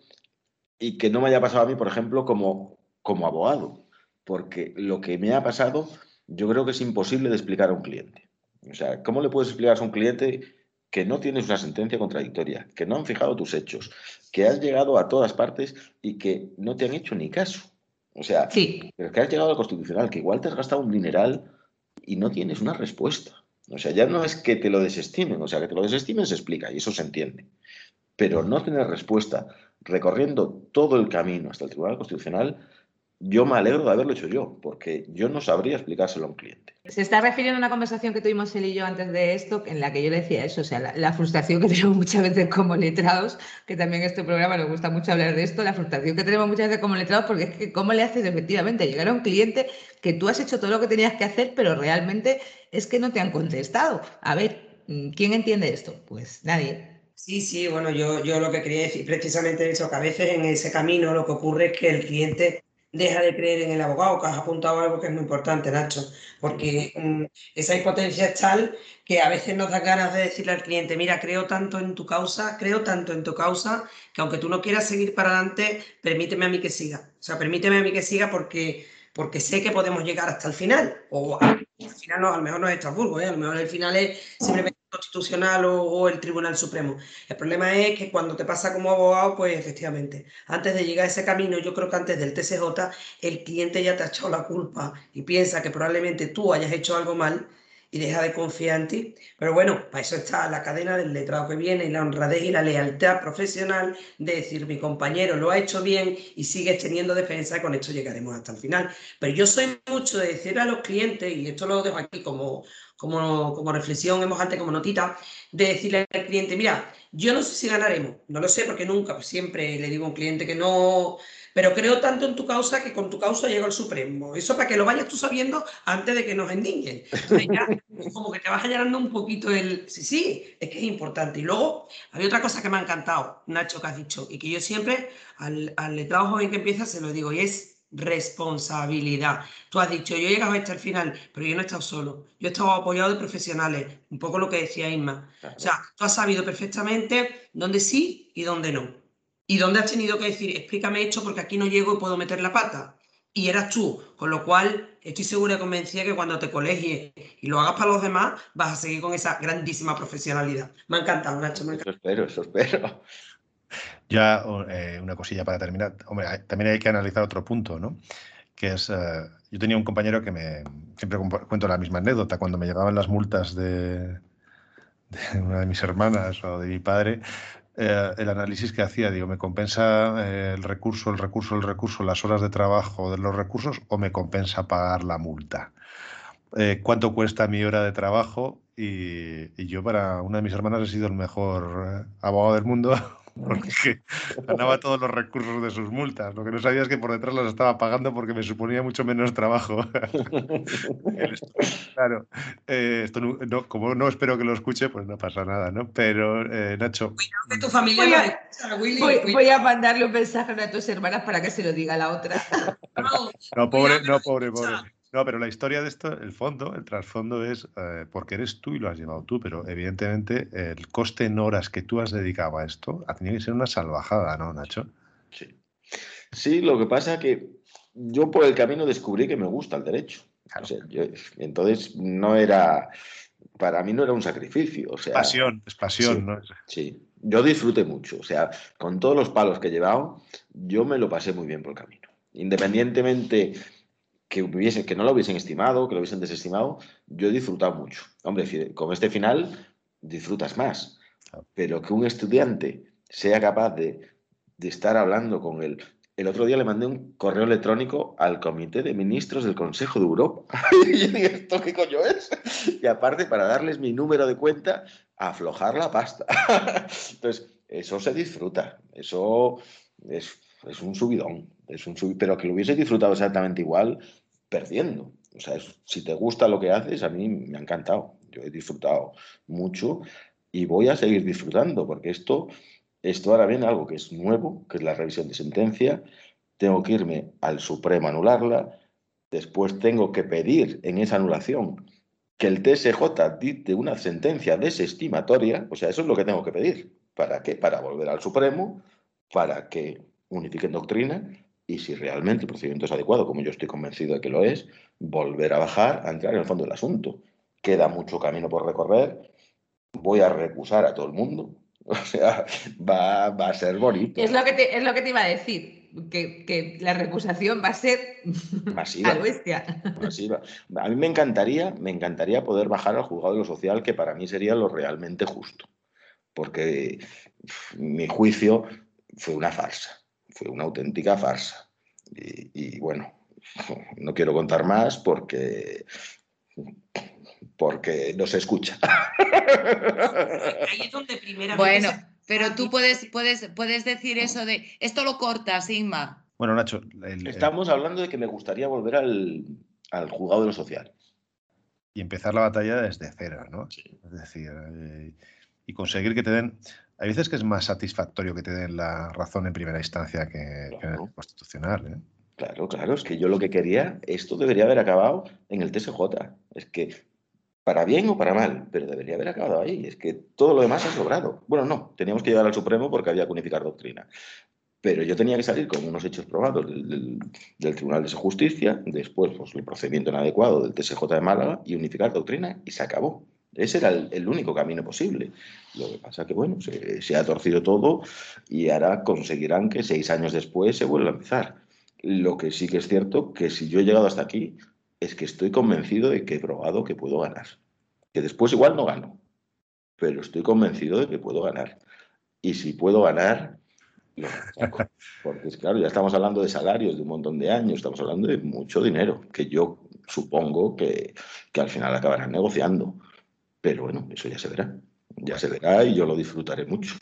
y que no me haya pasado a mí, por ejemplo, como, como abogado, porque lo que me ha pasado yo creo que es imposible de explicar a un cliente. O sea, ¿cómo le puedes explicar a un cliente que no tienes una sentencia contradictoria, que no han fijado tus hechos, que has llegado a todas partes y que no te han hecho ni caso? O sea, sí. pero que has llegado al constitucional, que igual te has gastado un dineral y no tienes una respuesta. O sea, ya no es que te lo desestimen, o sea, que te lo desestimen se explica y eso se entiende. Pero no tener respuesta recorriendo todo el camino hasta el Tribunal Constitucional yo me alegro de haberlo hecho yo, porque yo no sabría explicárselo a un cliente. Se está refiriendo a una conversación que tuvimos él y yo antes de esto, en la que yo le decía eso, o sea, la, frustración que tenemos muchas veces como letrados, que también en este programa nos gusta mucho hablar de esto, la frustración que tenemos muchas veces como letrados, porque es que cómo le haces efectivamente llegar a un cliente que tú has hecho todo lo que tenías que hacer, pero realmente es que no te han contestado. A ver, ¿quién entiende esto? Pues nadie. Sí, sí, bueno, yo, yo lo que quería decir precisamente eso, que a veces en ese camino lo que ocurre es que el cliente deja de creer en el abogado, que has apuntado algo que es muy importante, Nacho, porque mm, esa impotencia es tal que a veces nos da ganas de decirle al cliente, mira, creo tanto en tu causa, creo tanto en tu causa, que aunque tú no quieras seguir para adelante, permíteme a mí que siga. O sea, permíteme a mí que siga porque, porque sé que podemos llegar hasta el final. O al, final no, a lo mejor no es Estrasburgo, ¿eh? a lo mejor el final es simplemente constitucional o, el Tribunal Supremo. El problema es que cuando te pasa como abogado, pues efectivamente, antes de llegar a ese camino, yo creo que antes del TCJ, el cliente ya te ha echado la culpa y piensa que probablemente tú hayas hecho algo mal y deja de confiar en ti. Pero bueno, para eso está la cadena del letrado que viene y la honradez y la lealtad profesional de decir, mi compañero lo ha hecho bien y sigues teniendo defensa y con esto llegaremos hasta el final. Pero yo soy mucho de decir a los clientes, y esto lo dejo aquí como, como, como reflexión, hemos antes como notita, de decirle al cliente, mira, yo no sé si ganaremos, no lo sé porque nunca, pues siempre le digo a un cliente que no, pero creo tanto en tu causa que con tu causa llega al Supremo. Eso para que lo vayas tú sabiendo antes de que nos endiñen. como que te vas llenando un poquito el, sí, sí, es que es importante. Y luego, hay otra cosa que me ha encantado, Nacho, que has dicho, y que yo siempre al, al letrado joven que empieza se lo digo, y es responsabilidad. Tú has dicho, yo he llegado hasta el final, pero yo no he estado solo. Yo he estado apoyado de profesionales, un poco lo que decía Isma. O sea, tú has sabido perfectamente dónde sí y dónde no. Y dónde has tenido que decir, explícame esto porque aquí no llego y puedo meter la pata. Y eras tú, con lo cual estoy segura y convencida que cuando te colegies y lo hagas para los demás, vas a seguir con esa grandísima profesionalidad. Me ha encantado, Nacho. Me Eso espero, eso espero. Ya eh, una cosilla para terminar. Hombre, también hay que analizar otro punto, ¿no? Que es, eh, yo tenía un compañero que me, siempre cuento la misma anécdota, cuando me llegaban las multas de, una de mis hermanas o de mi padre, eh, el análisis que hacía, digo, ¿me compensa el recurso, el recurso, el recurso, las horas de trabajo de los recursos o me compensa pagar la multa? ¿Cuánto cuesta mi hora de trabajo? Y, y, yo para una de mis hermanas he sido el mejor abogado del mundo porque ganaba todos los recursos de sus multas. Lo que no sabía es que por detrás las estaba pagando porque me suponía mucho menos trabajo. claro, eh, esto no, como no espero que lo escuche, pues no pasa nada, ¿no? Pero, eh, Nacho. tu familia voy, a, voy, a mandarle un mensaje a tus hermanas para que se lo diga a la otra. no, pobre, no, pobre, pobre. No, pero la historia de esto, el fondo, el trasfondo es eh, porque eres tú y lo has llevado tú, pero evidentemente el coste en horas que tú has dedicado a esto ha tenido que ser una salvajada, ¿no, Nacho? Sí. Sí, lo que pasa es que yo por el camino descubrí que me gusta el derecho. entonces no era, para mí no era un sacrificio. O sea, pasión, es pasión, ¿no? Sí, yo disfruté mucho. O sea, con todos los palos que he llevado, yo me lo pasé muy bien por el camino. Independientemente que, que no lo hubiesen estimado, que lo hubiesen desestimado, yo he disfrutado mucho. Hombre, con este final disfrutas más, pero que un estudiante sea capaz de, estar hablando con él. El otro día le mandé un correo electrónico al Comité de Ministros del Consejo de Europa. y yo dije, ¿esto qué coño es? Y aparte, para darles mi número de cuenta, aflojar la pasta. Entonces, eso se disfruta. Eso es, es un subidón. Es un pero que lo hubiese disfrutado exactamente igual, perdiendo. O sea, si te gusta lo que haces, a mí me ha encantado. Yo he disfrutado mucho y voy a seguir disfrutando, porque esto, esto ahora viene algo que es nuevo, que es la revisión de sentencia. Tengo que irme al Supremo a anularla. Después tengo que pedir en esa anulación que el TSJ dicte una sentencia desestimatoria. O sea, eso es lo que tengo que pedir. ¿Para qué? Para volver al Supremo, para que unifiquen doctrina y si realmente el procedimiento es adecuado, como yo estoy convencido de que lo es, volver a bajar, a entrar en el fondo del asunto. Queda mucho camino por recorrer, voy a recusar a todo el mundo, o sea, va, a ser bonito. Es lo, que te, es lo que te iba a decir. que, la recusación va a ser masiva. a bestia. Masiva. A mí me encantaría, me encantaría poder bajar al juzgado de lo social, que para mí sería lo realmente justo. Porque mi juicio fue una farsa, fue una auténtica farsa. Y, bueno, no quiero contar más porque porque no se escucha. Ahí es donde Bueno, pero tú puedes, puedes, puedes decir eso de esto lo cortas, Inma. Bueno, Nacho. Estamos hablando de que me gustaría volver al, al juzgado de lo social. Y empezar la batalla desde cero, ¿no? Es decir, eh, y conseguir que te den. Hay veces que es más satisfactorio que te den la razón en primera instancia que, en el constitucional. ¿eh? Claro, claro, es que yo lo que quería, esto debería haber acabado en el TSJ. Es que para bien o para mal, pero debería haber acabado ahí. Es que todo lo demás ha sobrado. Bueno, no, teníamos que llegar al Supremo porque había que unificar doctrina. Pero yo tenía que salir con unos hechos probados del, Tribunal de Justicia, después pues, el procedimiento inadecuado del TSJ de Málaga y unificar doctrina y se acabó. Ese era el, único camino posible. Lo que pasa es que, bueno, se, ha torcido todo y ahora conseguirán que seis años después se vuelva a empezar. Lo que sí que es cierto que si yo he llegado hasta aquí, es que estoy convencido de que he probado que puedo ganar. Que después igual no gano, pero estoy convencido de que puedo ganar. Y si puedo ganar, lo saco. Porque claro, ya estamos hablando de salarios de un montón de años, estamos hablando de mucho dinero, que yo supongo que, que al final acabarán negociando. Pero bueno, eso ya se verá. Ya se verá y yo lo disfrutaré mucho.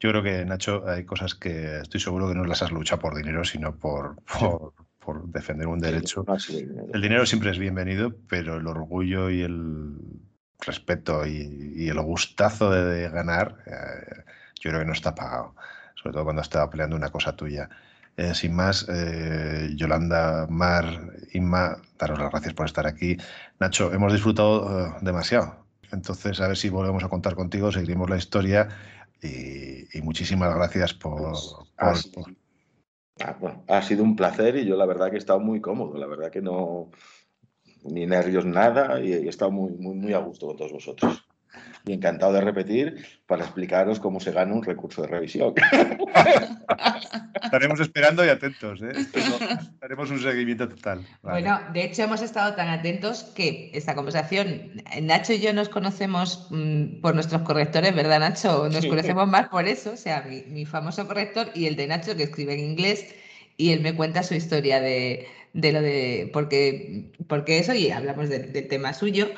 Yo creo que, Nacho, hay cosas que estoy seguro que no las has luchado por dinero, sino por, por, por defender un derecho. El dinero siempre es bienvenido, pero el orgullo y el respeto y, el gustazo de, ganar, eh, yo creo que no está pagado, sobre todo cuando estaba peleando una cosa tuya. Eh, sin más, eh, Yolanda, Mar, Inma, daros las gracias por estar aquí. Nacho, hemos disfrutado demasiado. Entonces, a ver si volvemos a contar contigo, seguiremos la historia y, muchísimas gracias por, pues, Ah, ha sido un placer y yo la verdad que he estado muy cómodo, la verdad que no, ni nervios nada y he estado muy, muy, muy a gusto con todos vosotros. Y encantado de repetir para explicaros cómo se gana un recurso de revisión. Estaremos esperando y atentos, ¿eh? Haremos un seguimiento total. Bueno, de hecho hemos estado tan atentos que esta conversación, Nacho y yo nos conocemos mm, por nuestros correctores, ¿verdad Nacho? Nos conocemos más por eso, o sea, mi, famoso corrector y el de Nacho que escribe en inglés y él me cuenta su historia de, lo de, porque, porque eso y hablamos del tema suyo.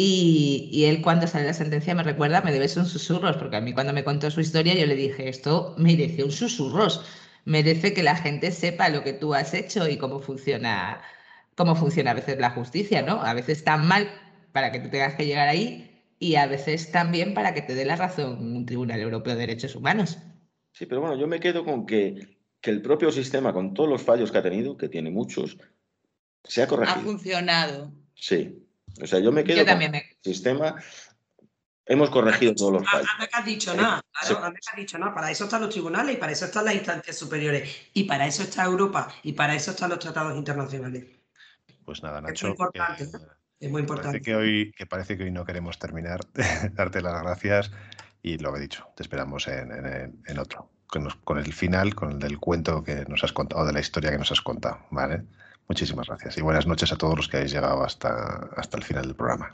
Y, él cuando sale la sentencia me recuerda, me debes un susurros, porque a mí cuando me contó su historia yo le dije, esto merece un susurros, merece que la gente sepa lo que tú has hecho y cómo funciona, cómo funciona a veces la justicia, ¿no? A veces tan mal para que tú tengas que llegar ahí y a veces también para que te dé la razón un Tribunal Europeo de Derechos Humanos. Sí, pero bueno, yo me quedo con que, que el propio sistema, con todos los fallos que ha tenido, que tiene muchos, se ha corregido. Ha funcionado. Sí, o sea, yo me quedo con el sistema. Hemos corregido todos los fallos. No has dicho nada, claro, no has dicho nada. Para eso están los tribunales y para eso están las instancias superiores y para eso está Europa y para eso están los tratados internacionales. Pues nada, Nacho. Es muy importante. es muy importante. Parece que, hoy, que parece que hoy no queremos terminar. Darte las gracias y lo que he dicho, te esperamos en, otro. Con, con, el final, con el del cuento que nos has contado, de la historia que nos has contado, ¿vale? Muchísimas gracias y buenas noches a todos los que habéis llegado hasta, hasta el final del programa.